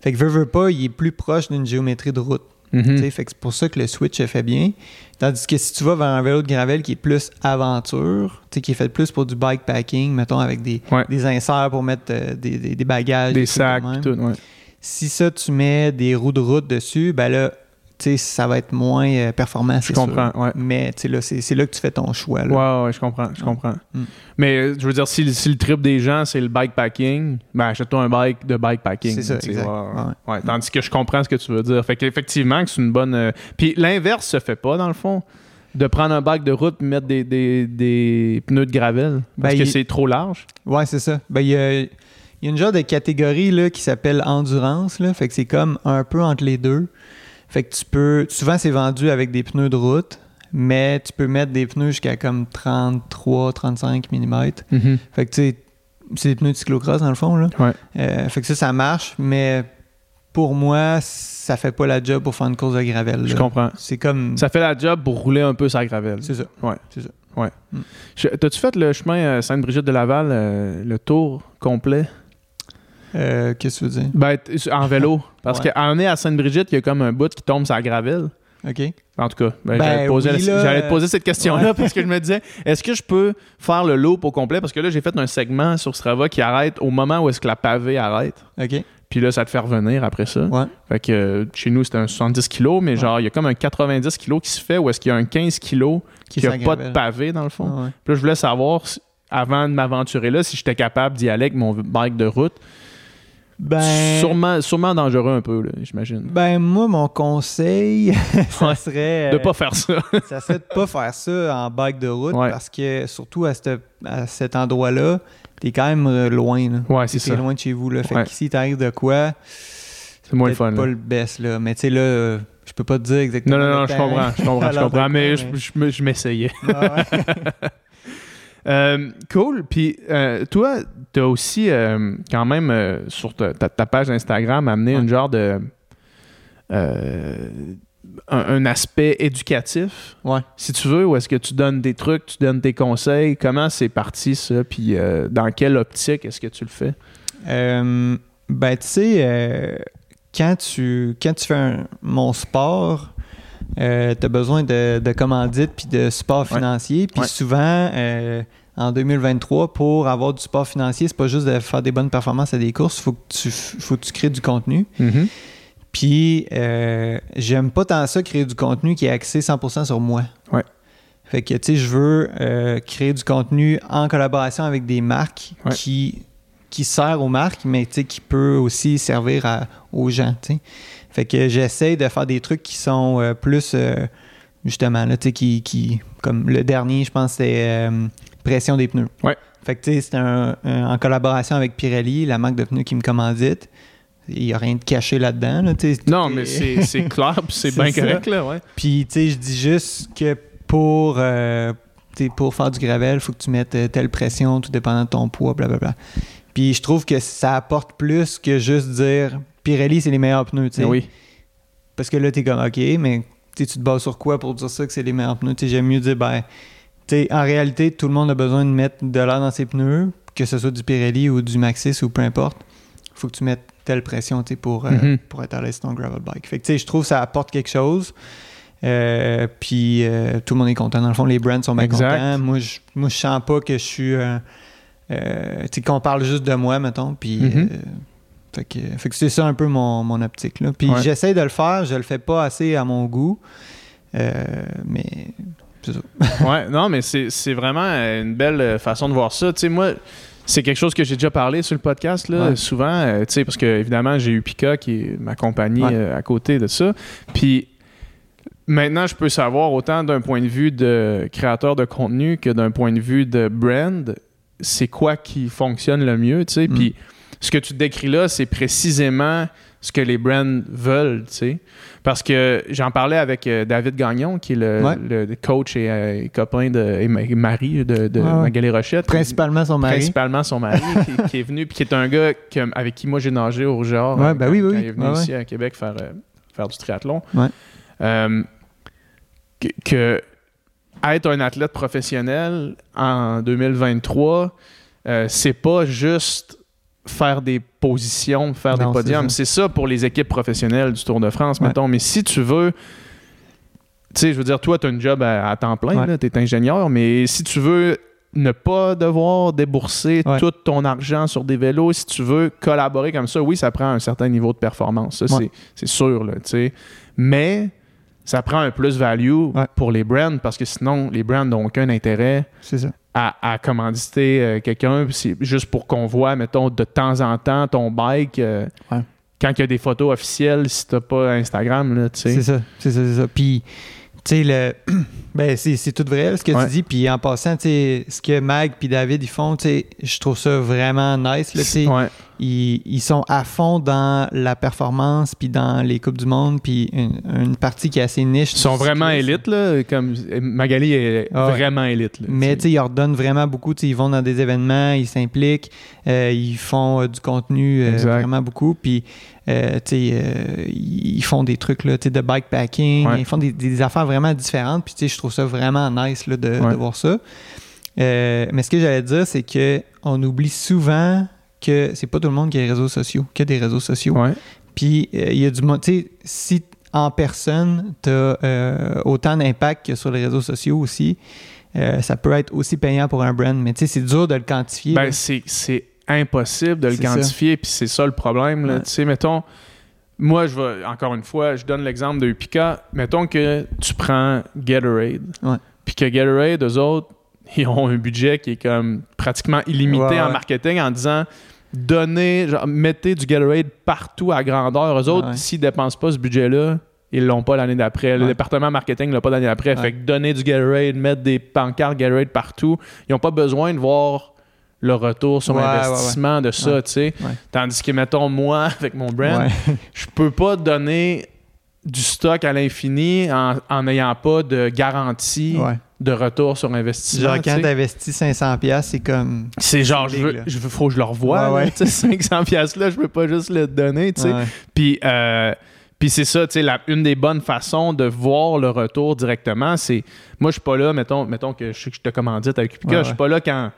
Fait que veux, veux pas, il est plus proche d'une géométrie de route. Mhm. Fait que c'est pour ça que le switch est fait bien. Tandis que si tu vas vers un vélo de gravel qui est plus aventure, qui est fait plus pour du bikepacking, mettons avec des, Ouais. des inserts pour mettre euh, des, des- des bagages. Des sacs, tout, ouais. Si ça, tu mets des roues de route dessus, ben là, ça va être moins euh, performant, Je c'est comprends, sûr. ouais. Mais tu sais, là, c'est c'est là que tu fais ton choix. Là. Ouais, ouais, je comprends, je comprends. Mm. Mais euh, je veux dire, si, si le trip des gens, c'est le bikepacking, ben achète-toi un bike de bikepacking. C'est ça, exact. ouais, tandis que je comprends ce que tu veux dire. Fait qu'effectivement, que c'est une bonne. euh, Puis l'inverse se fait pas, dans le fond, de prendre un bike de route et mettre des, des, des pneus de gravel parce Ben, que il- c'est trop large. Ouais, c'est ça. Ben, il y a, il y a une genre de catégorie là, qui s'appelle endurance. Là. Fait que c'est comme un peu entre les deux. Fait que tu peux. Souvent, c'est vendu avec des pneus de route, mais tu peux mettre des pneus jusqu'à comme 33, 35 mm. Fait que tu sais, c'est des pneus de cyclocross dans le fond. Là. Ouais. Euh, fait que ça, ça marche, mais pour moi, ça fait pas la job pour faire une course de gravel. Je comprends. C'est comme. Ça fait la job pour rouler un peu sa gravel. C'est ça. Ouais. C'est ça. Je- T'as-tu fait le chemin euh, Sainte-Brigitte de Laval, euh, le tour complet? Euh, Qu'est-ce que tu veux dire? Ben, en vélo. Parce Ouais. qu'en est à Sainte-Brigitte, il y a comme un bout qui tombe sur la gravel. OK. En tout cas, ben, Ben j'allais, te poser oui, la- là, j'allais te poser cette question-là ouais. parce que je me disais, est-ce que je peux faire le loop au complet? Parce que là, j'ai fait un segment sur Strava qui arrête au moment où est-ce que la pavée arrête. OK. Puis là, ça te fait revenir après ça. Ouais. Fait que euh, chez nous, c'était un 70 kg, mais genre, il y a comme un 90 kg qui se fait où est-ce qu'il y a un 15 kg qui n'a pas de pavé dans le fond. Ah ouais. Puis là, je voulais savoir, avant de m'aventurer là, si j'étais capable d'y aller avec mon bike de route. Ben, Sûrement, sûrement dangereux un peu, j'imagine. ben moi, mon conseil, ça Ouais. serait... De pas faire ça. ça serait de pas faire ça en bike de route Ouais. parce que surtout à, cette- à cet endroit-là, t'es quand même euh, loin. Là. Ouais, c'est ça. loin de chez vous. Là. Fait Ouais. que si t'arrives de quoi, C'est moins le fun. pas là. le best. Là. Mais tu sais, là, je peux pas te dire exactement. Non, non, non, je comprends, je comprends, je Alors, comprends, mais je, je me- je m'essayais. Ah ouais. Euh, cool. Puis euh, toi, tu as aussi euh, quand même sur ta, page Instagram amené Ouais. une genre de un, un aspect éducatif, Ouais. si tu veux, ou est-ce que tu donnes des trucs, tu donnes des conseils, comment c'est parti ça, puis dans quelle optique est-ce que tu le fais? Ben, tu sais, quand, tu, quand tu fais un- mon sport, tu as besoin de, de commandites puis de support financier. Puis Ouais. souvent, euh, en 2023, pour avoir du support financier, c'est pas juste de faire des bonnes performances à des courses, il faut, que tu faut que tu crées du contenu. Puis, euh, j'aime pas tant ça, créer du contenu qui est axé 100% sur moi. Ouais. Fait que, tu sais, je veux euh, créer du contenu en collaboration avec des marques Ouais. qui, qui sert aux marques, mais qui peut aussi servir à- aux gens, tu sais. Fait que j'essaie de faire des trucs qui sont euh, plus, euh, justement, là, qui, qui, comme le dernier, je pense, c'est euh, pression des pneus. Ouais. Fait que, tu sais, c'est un- un- en collaboration avec Pirelli, la marque de pneus qui me commandite. Il n'y a rien de caché là-dedans, là. Non, mais est- c'est c'est clair, c'est bien correct, là, ouais. Puis, tu sais, je dis juste que pour, pour faire du gravel, il faut que tu mettes telle pression, tout dépendant de ton poids, blablabla. Puis, je trouve que ça apporte plus que juste dire Pirelli, c'est les meilleurs pneus, tu sais. Mais oui. Parce que là, t'es comme, OK, mais tu te bases sur quoi pour dire ça que c'est les meilleurs pneus? J'aime mieux dire, ben, en réalité, tout le monde a besoin de mettre de l'air dans ses pneus, que ce soit du Pirelli ou du Maxis ou peu importe. faut que tu mettes telle pression pour, euh, Mhm. pour être à l'aise sur ton gravel bike. Fait que, tu sais, je trouve que ça apporte quelque chose. Euh, puis euh, tout le monde est content. Dans le fond, les brands sont bien contents. Moi, je moi, je sens pas que je suis. euh, qu'on parle juste de moi, mettons. Puis. Mhm. Fait que, fait que c'est ça un peu mon, mon optique. Là. Puis Ouais. j'essaie de le faire, je le fais pas assez à mon goût. Euh, mais c'est ça. ouais, non, mais c'est c'est vraiment une belle façon de voir ça. Tu sais, moi, c'est quelque chose que j'ai déjà parlé sur le podcast, là, Ouais. souvent, euh, tu sais, parce que, évidemment, j'ai eu Pika qui est ma compagnie Ouais. euh, à côté de ça. Puis maintenant, je peux savoir autant d'un point de vue de créateur de contenu que d'un point de vue de brand, c'est quoi qui fonctionne le mieux, tu sais. Mm. Puis ce que tu décris là, c'est précisément ce que les brands veulent, tu sais. Parce que j'en parlais avec euh, David Gagnon, qui est le, Ouais. le coach et, euh, et copain de et ma- et mari de, de Ouais, ouais. Magali Rochette. Principalement son mari. Principalement son mari qui, qui est venu, puis qui est un gars que- avec qui moi j'ai nagé au Rougeur Ouais, ben quand, oui, oui, quand oui. il est venu ici à Québec faire, euh, faire du triathlon. Que, que être un athlète professionnel en 2023, euh, c'est pas juste faire des positions, faire Non, des podiums. C'est ça pour les équipes professionnelles du Tour de France, Ouais. mettons. Mais si tu veux, tu sais, je veux dire, toi, tu as un job à, à temps plein, Ouais. tu es ingénieur, mais si tu veux ne pas devoir débourser Ouais. tout ton argent sur des vélos, si tu veux collaborer comme ça, oui, ça prend un certain niveau de performance. Ça, c'est sûr, là, tu sais. Mais ça prend un plus-value Ouais. pour les brands parce que sinon, les brands n'ont aucun intérêt ça. à, à commanditer euh, quelqu'un. C'est juste pour qu'on voit, mettons, de temps en temps ton bike. euh, Ouais. Quand il y a des photos officielles, si t'as pas Instagram, tu sais. C'est ça, c'est ça, c'est ça. Puis, tu sais, le... ben, c'est, c'est tout vrai ce que Ouais. tu dis. Puis en passant, tu sais, ce que Mag puis David ils font, tu sais, je trouve ça vraiment nice. Là, tu sais. Ils, ils sont à fond dans la performance, puis dans les Coupes du Monde, puis une, une partie qui est assez niche. Ils sont vraiment élites, là. Comme Magali est Ah vraiment élite. là, Mais tu tu sais, ils leur donnent vraiment beaucoup. Ils vont dans des événements, ils s'impliquent, euh, ils font euh, du contenu euh, vraiment beaucoup. Puis, tu sais, ils font des trucs là, tu sais, de bikepacking, Ouais. ils font des, des affaires vraiment différentes. Puis, tu sais, je trouve ça vraiment nice là, de, Ouais. de voir ça. Mais ce que j'allais dire, c'est que on oublie souvent que c'est pas tout le monde qui a des réseaux sociaux, qui a des réseaux sociaux. Ouais. Puis euh, il y a du monde, tu sais, si en personne, tu as autant d'impact que sur les réseaux sociaux aussi. Euh, ça peut être aussi payant pour un brand, mais tu sais, c'est dur de le quantifier. Ben, c'est impossible de le quantifier, puis c'est ça le problème. Tu sais, mettons, moi, je vais, encore une fois, je donne l'exemple de Upica. Mettons que tu prends Gatorade, puis que Gatorade, eux autres, ils ont un budget qui est comme pratiquement illimité en marketing en disant donnez, genre, mettez du Gatorade partout à grandeur. Eux autres, s'ils dépensent pas ce budget-là, ils l'ont pas l'année d'après. Le département marketing l'a pas l'année d'après. Fait que donner du Gatorade, mettre des pancartes Gatorade partout, ils n'ont pas besoin de voir le retour sur l'investissement de ça, tu sais. Tandis que, mettons, moi, avec mon brand, je peux pas donner du stock à l'infini en n'ayant pas de garantie de retour sur investissement. Genre, quand tu investis 500$, c'est comme. C'est genre, je veux, je faut que je le revoie. 500$, là, je peux pas juste le donner, tu sais. Puis, euh, puis c'est ça, tu sais, une des bonnes façons de voir le retour directement, c'est. Moi, je suis pas là, mettons, mettons que je, que je te commandite avec Upica, je suis pas là quand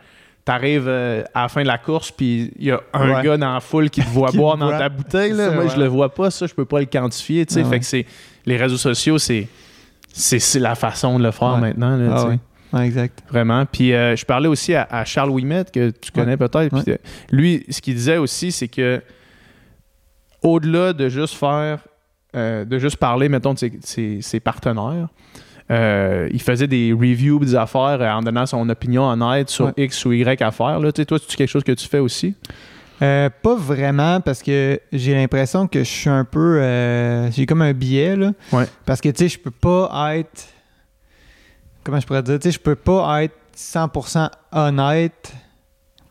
t'arrives euh, à la fin de la course, puis il y a un gars dans la foule qui te voit boire dans ta bouteille. Là. Moi, je le vois pas, ça, je peux pas le quantifier. sais. fait que c'est. Les réseaux sociaux, c'est. C'est la façon de le faire maintenant. Là, ah exact. Vraiment. Puis euh, je parlais aussi à, Charles Ouimet, que tu connais peut-être. Euh, lui, ce qu'il disait aussi, c'est que au-delà de juste faire euh, de juste parler, mettons, de ses, partenaires. Euh, il faisait des reviews des affaires euh, en donnant son opinion en aide sur X ou Y affaires. Là. toi, c'est quelque chose que tu fais aussi? pas vraiment parce que j'ai l'impression que je suis un peu. j'ai comme un biais. Là, Parce que tu sais, je peux pas être. Comment je pourrais dire? Tu sais, je peux pas être 100% honnête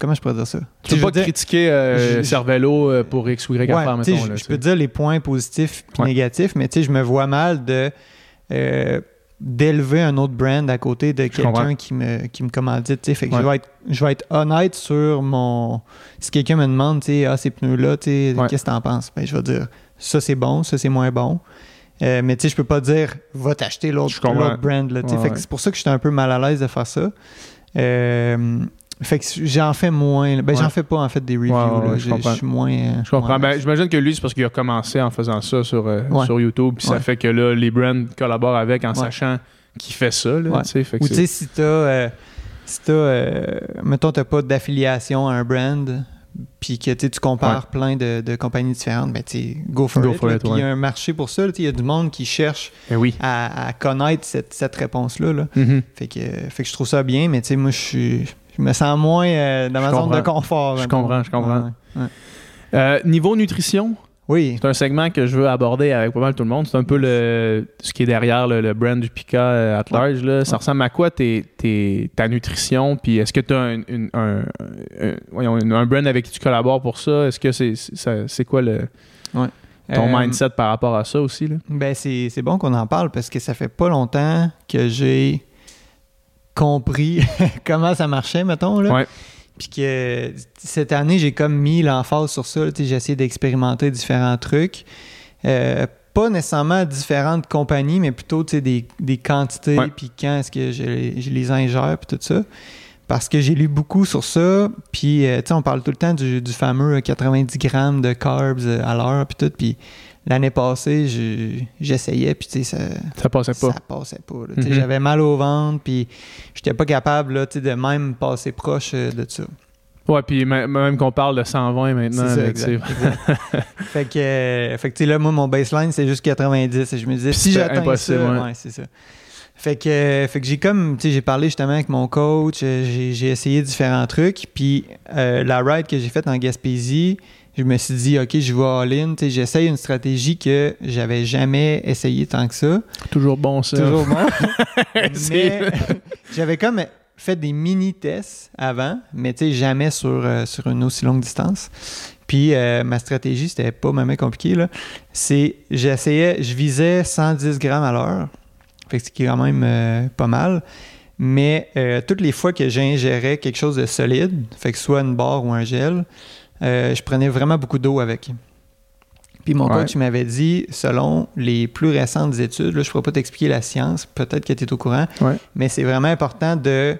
Comment je pourrais dire ça? Tu peux pas critiquer euh, euh, pour X ou Y ouais, mettons. je peux dire les points positifs et négatifs, mais je me vois mal de euh, d'élever un autre brand à côté de quelqu'un qui me, qui me commandite. Fait que je, vais être, je vais être honnête sur mon. Si quelqu'un me demande, ah, ces pneus-là, qu'est-ce que tu en penses? Ben, je vais dire ça c'est bon, ça c'est moins bon. mais tu sais, je peux pas dire va t'acheter l'autre brand. Là, c'est pour ça que j'étais un peu mal à l'aise de faire ça. Fait que j'en fais moins. Ben, j'en fais pas, en fait, des reviews. je, suis moins. Je comprends. Ben, j'imagine que lui, c'est parce qu'il a commencé en faisant ça sur, euh, sur YouTube. Puis ça fait que là, les brands collaborent avec en sachant qu'il fait ça. Là, fait Ou tu sais, si t'as. Euh, si t'as. Euh, mettons, t'as pas d'affiliation à un brand, puis que tu compares plein de, de, compagnies différentes, ben tu go for it. Puis il y a un marché pour ça. Il y a du monde qui cherche eh oui. à, connaître cette, cette réponse-là. Là. Mm-hmm. fait, que, fait que je trouve ça bien, mais tu sais, moi, je suis je me sens moins euh, dans ma zone de confort. Je comprends, je comprends. Euh, niveau nutrition, oui. C'est un segment que je veux aborder avec pas mal tout le monde. C'est un peu le, ce qui est derrière le, brand du Pika euh, at large. Là. Ça ressemble à quoi ta nutrition? Puis est-ce que tu as un, un, un, brand avec qui tu collabores pour ça? Est-ce que c'est, c'est quoi le, ton mindset par rapport à ça aussi? Là? Ben c'est, c'est bon qu'on en parle parce que ça fait pas longtemps que j'ai compris comment ça marchait, mettons. Là. Puis que cette année, j'ai comme mis l'emphase sur ça. J'ai essayé d'expérimenter différents trucs. Euh, pas nécessairement différentes compagnies, mais plutôt des, des quantités, puis quand est-ce que je, les ingère, puis tout ça. Parce que j'ai lu beaucoup sur ça, puis euh, on parle tout le temps du, du, fameux 90 grammes de carbs à l'heure, puis tout, puis L'année passée, j'essayais, puis tu sais, ça, ça passait pas. Ça passait pas. Mhm. J'avais mal au ventre, puis j'étais pas capable là, de même passer proche euh, de ça. Ouais, puis même qu'on parle de 120 maintenant. C'est ça, fait que, euh, fait que là, moi, mon baseline, c'est juste 90. Et je me disais, si j'atteins ça, ouais, c'est ça. Fait que, fait que j'ai comme, tu sais, j'ai parlé justement avec mon coach, euh, j'ai essayé différents trucs, puis la ride que j'ai faite en Gaspésie, je me suis dit, OK, je vais all-in. J'essaye une stratégie que j'avais jamais essayé tant que ça. Toujours bon, ça. Toujours bon. mais j'avais comme fait des mini-tests avant, mais jamais sur, euh, sur une aussi longue distance. Puis euh, ma stratégie, c'était pas même compliqué. C'est, j'essayais, je visais 110 grammes à l'heure. Fait que c'est quand même euh, pas mal. Mais toutes les fois que j'ingérais quelque chose de solide, fait que soit une barre ou un gel, euh, je prenais vraiment beaucoup d'eau avec. Puis mon coach m'avait dit, selon les plus récentes études, je ne pourrais pas t'expliquer la science, peut-être que tu es au courant, mais c'est vraiment important de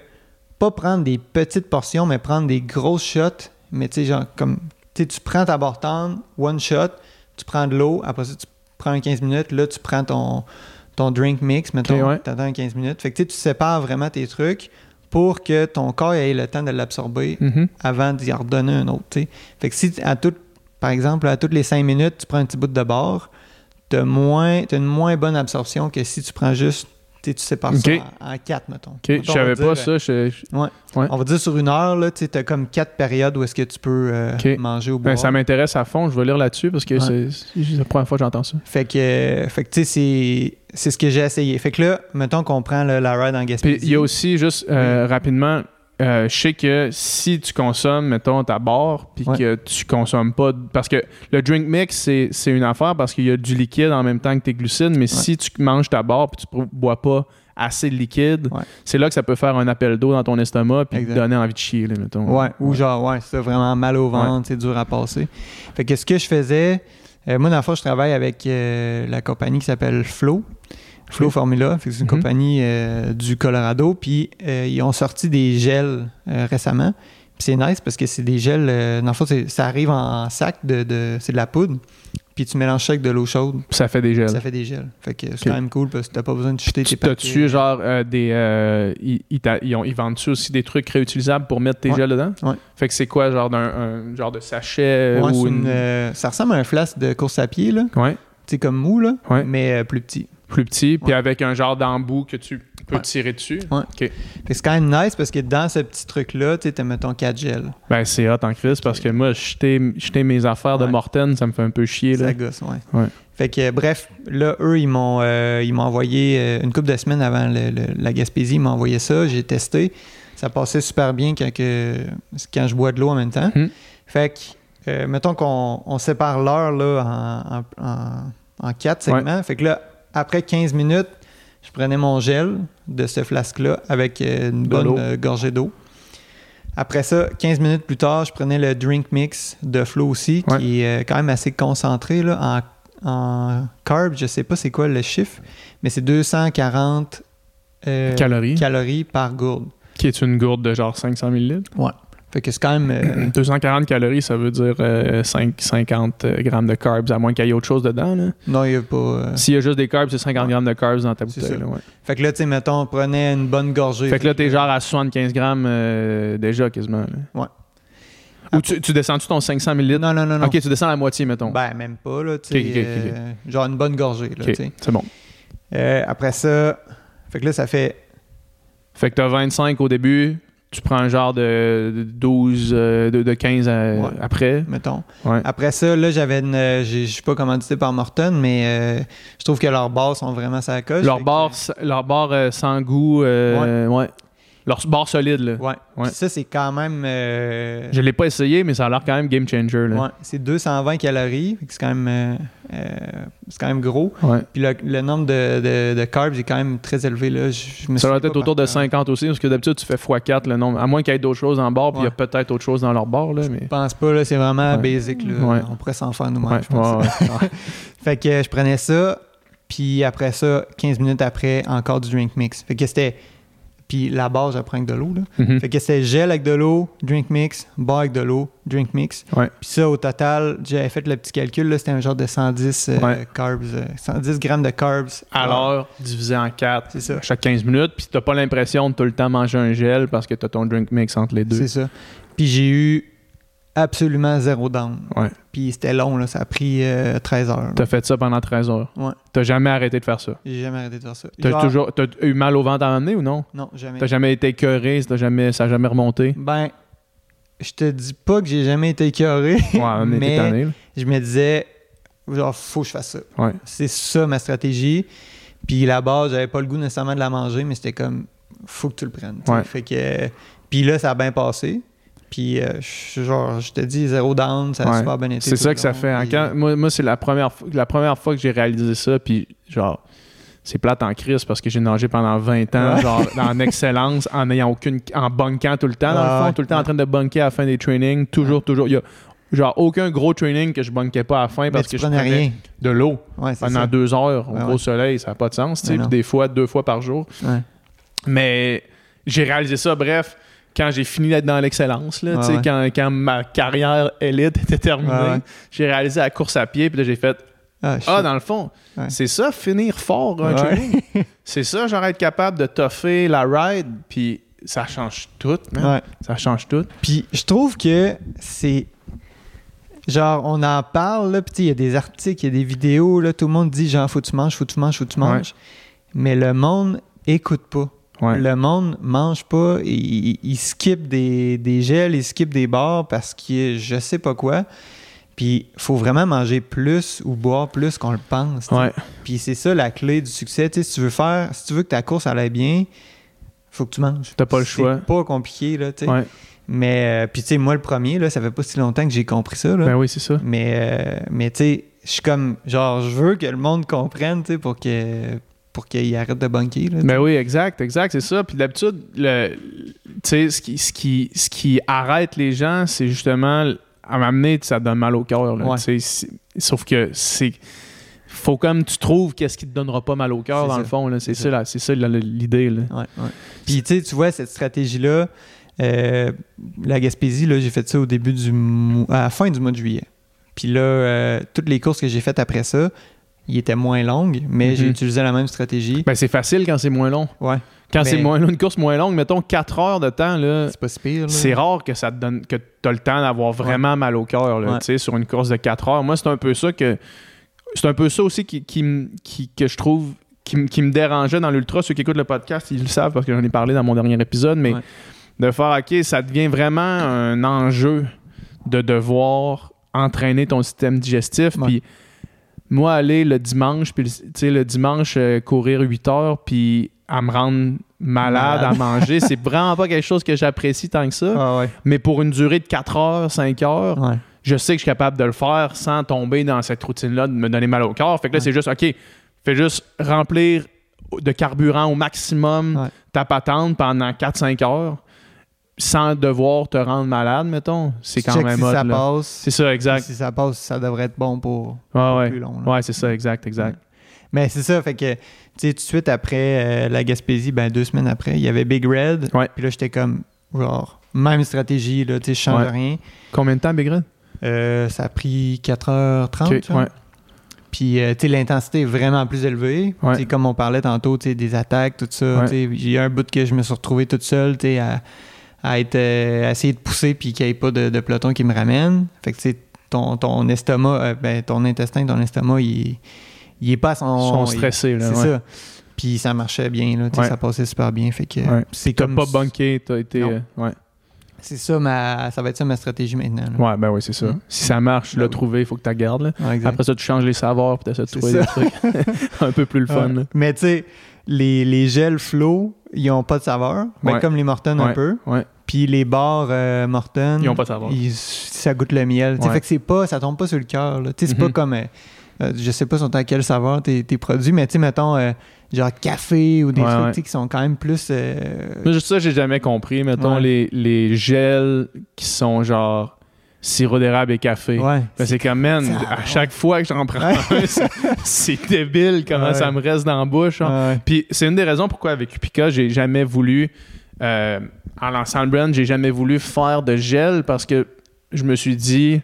pas prendre des petites portions, mais prendre des grosses shots. Mais tu sais, genre, comme tu prends ta bartende, one shot, tu prends de l'eau, après ça, tu prends un 15 minutes, là, tu prends ton, ton drink mix, mettons, ouais. t'attends un 15 minutes. Fait que tu tu sépares vraiment tes trucs pour que ton corps ait le temps de l'absorber Mhm. avant d'y redonner un autre. Fait que si à tout, par exemple, à toutes les 5 minutes, tu prends un petit bout de bord, tu as, une moins bonne absorption que si tu prends juste, tu sépares Ok. ça en 4, mettons. Ok, Mettons, je savais pas euh, ça. je- je- Ouais. Ouais. On va dire sur une heure, là, tu as comme 4 périodes où est-ce que tu peux euh, manger au ben, boire. ça m'intéresse à fond. Je vais lire là-dessus parce que Ouais. c'est la première fois que j'entends ça. Fait que, euh, fait tu sais, c'est- ce que j'ai essayé. Fait que là, mettons qu'on prend le- la ride en Gaspésie. il y a aussi, juste euh, rapidement, euh, je sais que si tu consommes, mettons, ta barre, puis Ouais. que tu consommes pas. Parce que le drink mix, c'est c'est une affaire parce qu'il y a du liquide en même temps que tes glucides, mais si tu manges ta barre puis tu ne bois pas assez de liquide, Ouais. c'est là que ça peut faire un appel d'eau dans ton estomac puis te donner envie de chier, là, mettons. Ouais, ou genre, ouais, c'est vraiment mal au ventre, c'est dur à passer. Fait que ce que je faisais, euh, moi, dans le fond, je travaille avec euh, la compagnie qui s'appelle Flow. Flow. Formula, c'est une Mhm. compagnie euh, du Colorado, puis euh, ils ont sorti des gels euh, récemment. Puis c'est nice parce que c'est des gels, dans le fond, ça arrive en sac, de, de- c'est de la poudre, puis tu mélanges ça avec de l'eau chaude, Ça fait des gels. ça fait des gels. Fait que c'est quand même cool parce que t'as pas besoin de jeter tes Tu paquets. t'as-tu genre des. ils, ils vendent-tu aussi des trucs réutilisables pour mettre tes Ouais. gels dedans? Ouais. Fait que c'est quoi, genre d'un un genre de sachet Ouais, ou une. une, ça ressemble à un flasque de course à pied, là. Ouais, C'est comme mou, là, Ouais. mais plus petit. Plus petit, puis avec un genre d'embout que tu peux tirer dessus. Ouais. OK. Fait que c'est quand même nice parce que dans ce petit truc-là, tu sais, mettons, 4 gels. Ben, c'est hot en crise parce que moi, jeter, mes affaires de. Morten, ça me fait un peu chier. Là. Ça gosse, ouais. Ouais. Fait que, euh, bref, là, eux, ils m'ont, euh, ils m'ont envoyé euh, une couple de semaines avant le- le- la Gaspésie, ils m'ont envoyé ça. J'ai testé. Ça passait super bien quand, que, quand je bois de l'eau en même temps. Hmm. Fait que, euh, mettons qu'on on sépare l'heure là, en, en, en- en quatre segments. Fait que là, après 15 minutes, je prenais mon gel de ce flasque-là avec euh, une De bonne euh, gorgée d'eau. Après ça, 15 minutes plus tard, je prenais le drink mix de Flo aussi, Ouais. qui est euh, quand même assez concentré là, en, en carbs. Je sais pas c'est quoi le chiffre, mais c'est 240 euh, Calories. calories par gourde. Qui est une gourde de genre 500 ml. Fait que c'est quand même. euh, 240 calories, ça veut dire euh, 5, 50 euh, grammes de carbs, à moins qu'il y ait autre chose dedans. là. non, il n'y a pas. euh, S'il y a juste des carbs, c'est 50 Ouais. grammes de carbs dans ta bouteille. ça. là, ouais. Fait que là, tu sais, mettons, on prenait une bonne gorgée. Fait que là, t'es genre à 75 grammes euh, déjà quasiment. là. Ouais. Ou tu, tu descends-tu ton 500 ml? Non, non, non, non. Ok, tu descends à la moitié, mettons. Ben, même pas, là, tu euh, genre une bonne gorgée, là, c'est bon. Euh, après ça, fait que là, ça fait. Fait que t'as 25 au début, tu prends un genre de de 12, euh, de, de 15 à- Ouais. après? Mettons. Ouais. Après ça, là, j'avais une. euh, Je suis pas commandité par Morton, mais euh, je trouve que leurs bars sont vraiment sa coche. Leur Fait bar, leur bar euh, sans goût, euh, ouais. Leur bar solide, là. Ouais. Ça, c'est quand même. euh, Je l'ai pas essayé, mais ça a l'air quand même game changer, là. ouais, c'est 220 calories. C'est quand même. euh, euh, c'est quand même gros. Ouais. Puis le, le nombre de, de, de carbs est quand même très élevé. Là. Je, je me Ça doit souviens être autour de par cœur. 50 aussi, parce que d'habitude, tu fais x4 le nombre. À moins qu'il y ait d'autres choses en bar, puis il y a peut-être autre chose dans leur bar, là, mais... Je pense pas, là, c'est vraiment Ouais. basic. Là. Ouais. On pourrait s'en faire nous-mêmes, Ouais, je pense. ouais, ouais. Fait que je prenais ça, puis après ça, 15 minutes après, encore du drink mix. Fait que c'était. Puis la base, je prends avec de l'eau. Mhm. Fait que c'était gel avec de l'eau, drink mix, bar avec de l'eau, drink mix. Ouais. Puis ça, au total, j'avais fait le petit calcul, là, c'était un genre de 110 euh, Ouais. carbs, euh, 110 grammes de carbs. Alors, divisé en 4, C'est ça. chaque 15 minutes, puis t'as pas l'impression de tout le temps manger un gel parce que t'as ton drink mix entre les deux. C'est ça. Puis j'ai eu absolument zéro down. Ouais. Puis c'était long, là, ça a pris euh, 13 heures. là. T'as fait ça pendant 13 heures. Ouais. T'as jamais arrêté de faire ça? J'ai jamais arrêté de faire ça. T'as Genre- toujours t'as eu mal au ventre à un ou non? Non, jamais. T'as jamais été écœuré, jamais, ça a jamais remonté? Ben, je te dis pas que j'ai jamais été écœuré, Ouais, mais tanné, je me disais, genre, faut que je fasse ça. Ouais. C'est ça ma stratégie. Puis là-bas, j'avais pas le goût nécessairement de la manger, mais c'était comme, faut que tu le prennes. Ouais. Fait que, puis là, ça a bien passé. Puis, euh, je- genre, je te dis, zéro down, ça a Ouais. super bien été. C'est ça que ça fait. hein. puis- Quand- moi, moi c'est la première, fois- la première fois que j'ai réalisé ça, puis genre, c'est plate en crise parce que j'ai nagé pendant 20 ans, Ouais. genre, en excellence, en ayant aucune. en bunkant tout le temps, dans le fond, ouais. tout le temps en train de bunker à la fin des trainings, toujours, toujours. Il y a genre aucun gros training que je bunkais pas à la fin parce que je prenais rien. de l'eau Ouais, pendant ça. deux heures au Ouais, gros ouais. soleil, ça n'a pas de sens, tu sais, des fois, deux fois par jour. Mais j'ai réalisé ça, bref, quand j'ai fini d'être dans l'excellence, là, sais, ouais. quand, quand ma carrière élite était terminée, ouais. j'ai réalisé la course à pied, puis là, j'ai fait Ah, Ah, dans le fond, Ouais. c'est ça, finir fort un training. c'est ça, genre être capable de toffer la ride, puis ça change tout, man. Ouais. Ça change tout. Puis je trouve que c'est. Genre, on en parle, là, puis il y a des articles, il y a des vidéos, là, tout le monde dit genre, faut que tu manges, faut que tu manges, faut que tu manges. Mais le monde écoute pas. Ouais. Le monde mange pas, il, il- skip des, des gels, il skip des bars parce a je sais pas quoi. Puis faut vraiment manger plus ou boire plus qu'on le pense. Ouais. Puis c'est ça la clé du succès. Si tu veux faire, si tu veux que ta course aille bien, faut que tu manges. T'as pas le choix. C'est pas compliqué, là. Ouais. Mais, euh, puis tu sais, moi, le premier, là, ça fait pas si longtemps que j'ai compris ça, là. Ben oui, c'est ça. Mais, euh, mais tu sais, je suis comme, genre, je veux que le monde comprenne, tu sais, pour que pour qu'il arrête de bunker, là. Ben oui, exact, exact, c'est ça. Puis d'habitude, le, tu sais, ce qui, ce, qui, ce qui arrête les gens, c'est justement à m'amener, ça te donne mal au cœur. Ouais. Sauf que c'est. Faut comme tu trouves qu'est-ce qui te donnera pas mal au cœur dans ça. le fond. C'est ça, c'est ça l'idée. Ouais, ouais. Puis tu sais, tu vois, cette stratégie-là, euh, la Gaspésie, j'ai fait ça au début du à la fin du mois de juillet. Puis là, euh, toutes les courses que j'ai faites après ça, ils étaient moins longues, mais j'ai Mhm. utilisé la même stratégie. Ben, c'est facile quand c'est moins long. Ouais. Quand c'est moins long, une course moins longue, mettons 4 heures de temps, là, C'est pas si pire, là. c'est rare que ça te donne que tu as le temps d'avoir vraiment mal au cœur Ouais. sur une course de 4 heures. Moi, c'est un peu ça que c'est un peu ça aussi qui, qui, que je trouve qui, qui me dérangeait dans l'ultra. Ceux qui écoutent le podcast, ils le savent parce que j'en ai parlé dans mon dernier épisode, mais Ouais. de faire OK, ça devient vraiment un enjeu de devoir entraîner ton système digestif. Puis moi, aller le dimanche, puis le- tu sais, le dimanche, euh, courir 8 heures, puis à me rendre malade, à manger, c'est vraiment pas quelque chose que j'apprécie tant que ça. Ah ouais. Mais pour une durée de 4 heures, 5 heures, Ouais. je sais que je suis capable de le faire sans tomber dans cette routine-là de me donner mal au corps. Fait que là, Ouais. c'est juste, OK, fais juste remplir de carburant au maximum ta patente pendant 4-5 heures sans devoir te rendre malade, mettons. C'est quand même si hot, ça là. passe. C'est ça, exact. Si ça passe, ça devrait être bon pour, ouais. plus long. là. Ouais, c'est ça, exact, exact. Mais c'est ça, fait que, tu sais, tout de suite après euh, la Gaspésie, ben deux semaines après, il y avait Big Red. Ouais. Puis là, j'étais comme, genre, même stratégie, là, tu sais, je change rien. Combien de temps, Big Red? Euh, ça a pris 4h30. Ok, genre. ouais. Puis, euh, tu sais, l'intensité est vraiment plus élevée. Tu comme on parlait tantôt, tu sais, des attaques, tout ça. Tu sais, J'ai eu un bout que je me suis retrouvé toute seule, tu sais, à, à être, euh, à essayer de pousser puis qu'il n'y ait pas de, de peloton qui me ramène. Fait que, tu sais, ton, ton estomac, euh, ben, ton intestin, ton estomac, il, il est pas son... Ils sont il- stressés, là. C'est ouais. ça. Puis ça marchait bien, là, Ouais. ça passait super bien. Fait que Ouais. c'est T'as comme... pas bunké, t'as été. Euh, ouais. C'est ça, ma... ça va être ça ma stratégie maintenant. là. ouais, ben oui, c'est ça. Mm. Si ça marche, le trouver, il faut que tu la gardes. là. Après ça, tu changes les saveurs puis tu de trouver des trucs un peu plus le fun. Là. Mais tu sais, les, les gels flow, ils ont pas de saveur. Ben, Ouais. Comme les Morton un peu. Ouais. Puis les bars euh, Morton, Ils ont pas de saveur. ils- ça goûte le miel. Fait que c'est pas, ça tombe pas sur le cœur. là. Tu sais, C'est Mhm. pas comme, euh, euh, je sais pas sont à quelle saveur tes, tes produits, mais tu sais, mettons, euh, genre café ou des trucs qui sont quand même plus... Moi, juste ça, j'ai jamais compris. Mettons les, les gels qui sont genre sirop d'érable et café. ouais. Ben, c'est comme, man, à chaque fois que j'en prends un, c'est- débile comment Ouais. ça me reste dans la bouche. hein. Ouais. Puis c'est une des raisons pourquoi avec Upica, j'ai jamais voulu, euh, en lançant le brand, j'ai jamais voulu faire de gel parce que je me suis dit,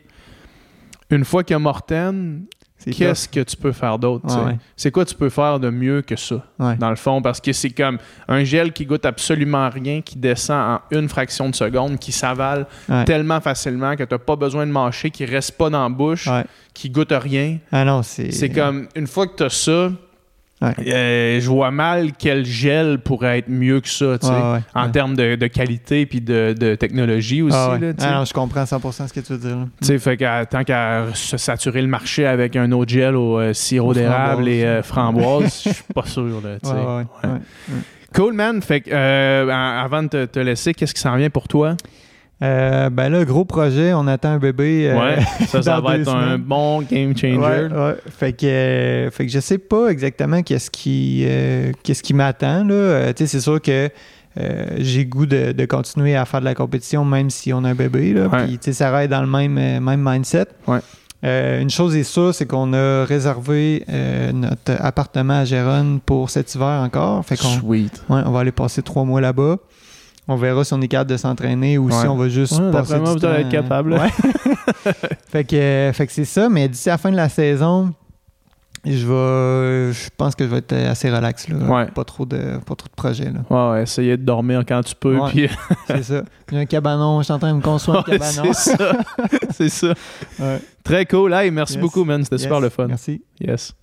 une fois qu'il y a Morten, qu'est-ce que tu peux faire d'autre? Ouais, ouais. C'est quoi tu peux faire de mieux que ça. Ouais. dans le fond? Parce que c'est comme un gel qui goûte absolument rien, qui descend en une fraction de seconde, qui s'avale tellement facilement que tu n'as pas besoin de mâcher, qui reste pas dans la bouche, qui goûte rien. Ah non, c'est... C'est comme, une fois que tu as ça, Ouais. euh, je vois mal quel gel pourrait être mieux que ça, tu sais, ouais, en ouais. termes de, de qualité puis de, de technologie aussi. Ah ouais. là. Ah non, je comprends 100% ce que tu veux dire. Tu sais, fait qu'à tant qu'à se saturer le marché avec un autre gel au euh, sirop d'érable et euh, framboise, je suis pas sûr. Là, tu sais. Cool, man. Fait que, avant de te, te laisser, qu'est-ce qui s'en vient pour toi? Euh, ben là, gros projet, on attend un bébé. euh, ouais, ça, ça va être un bon game changer. Ouais, ouais. Fait que, euh, fait que je sais pas exactement qu'est-ce qui, euh, qu'est-ce qui m'attend. là. Euh, c'est sûr que j'ai goût de, de continuer à faire de la compétition même si on a un bébé. Là. Ouais. Puis, ça va être dans le même, même mindset. Une chose est sûre, c'est qu'on a réservé notre appartement à Gérone pour cet hiver encore. Fait qu'on Sweet. ouais, on va aller passer trois mois là-bas. On verra si on est capable de s'entraîner ou si on va juste Ouais, passer du vous temps, être capable. Ouais. fait que, euh, c'est ça, mais d'ici la fin de la saison, je vais. Je pense que je vais être assez relax. Là. Ouais. Pas, trop de, pas trop de projets. Là. Ouais, ouais, essayer de dormir quand tu peux. Ouais. Puis... C'est ça. J'ai un cabanon, je suis en train de me construire un cabanon. c'est ça. c'est ça. Ouais. Très cool. Hey, merci Yes. beaucoup, man. C'était Yes. super le fun. Merci. Yes.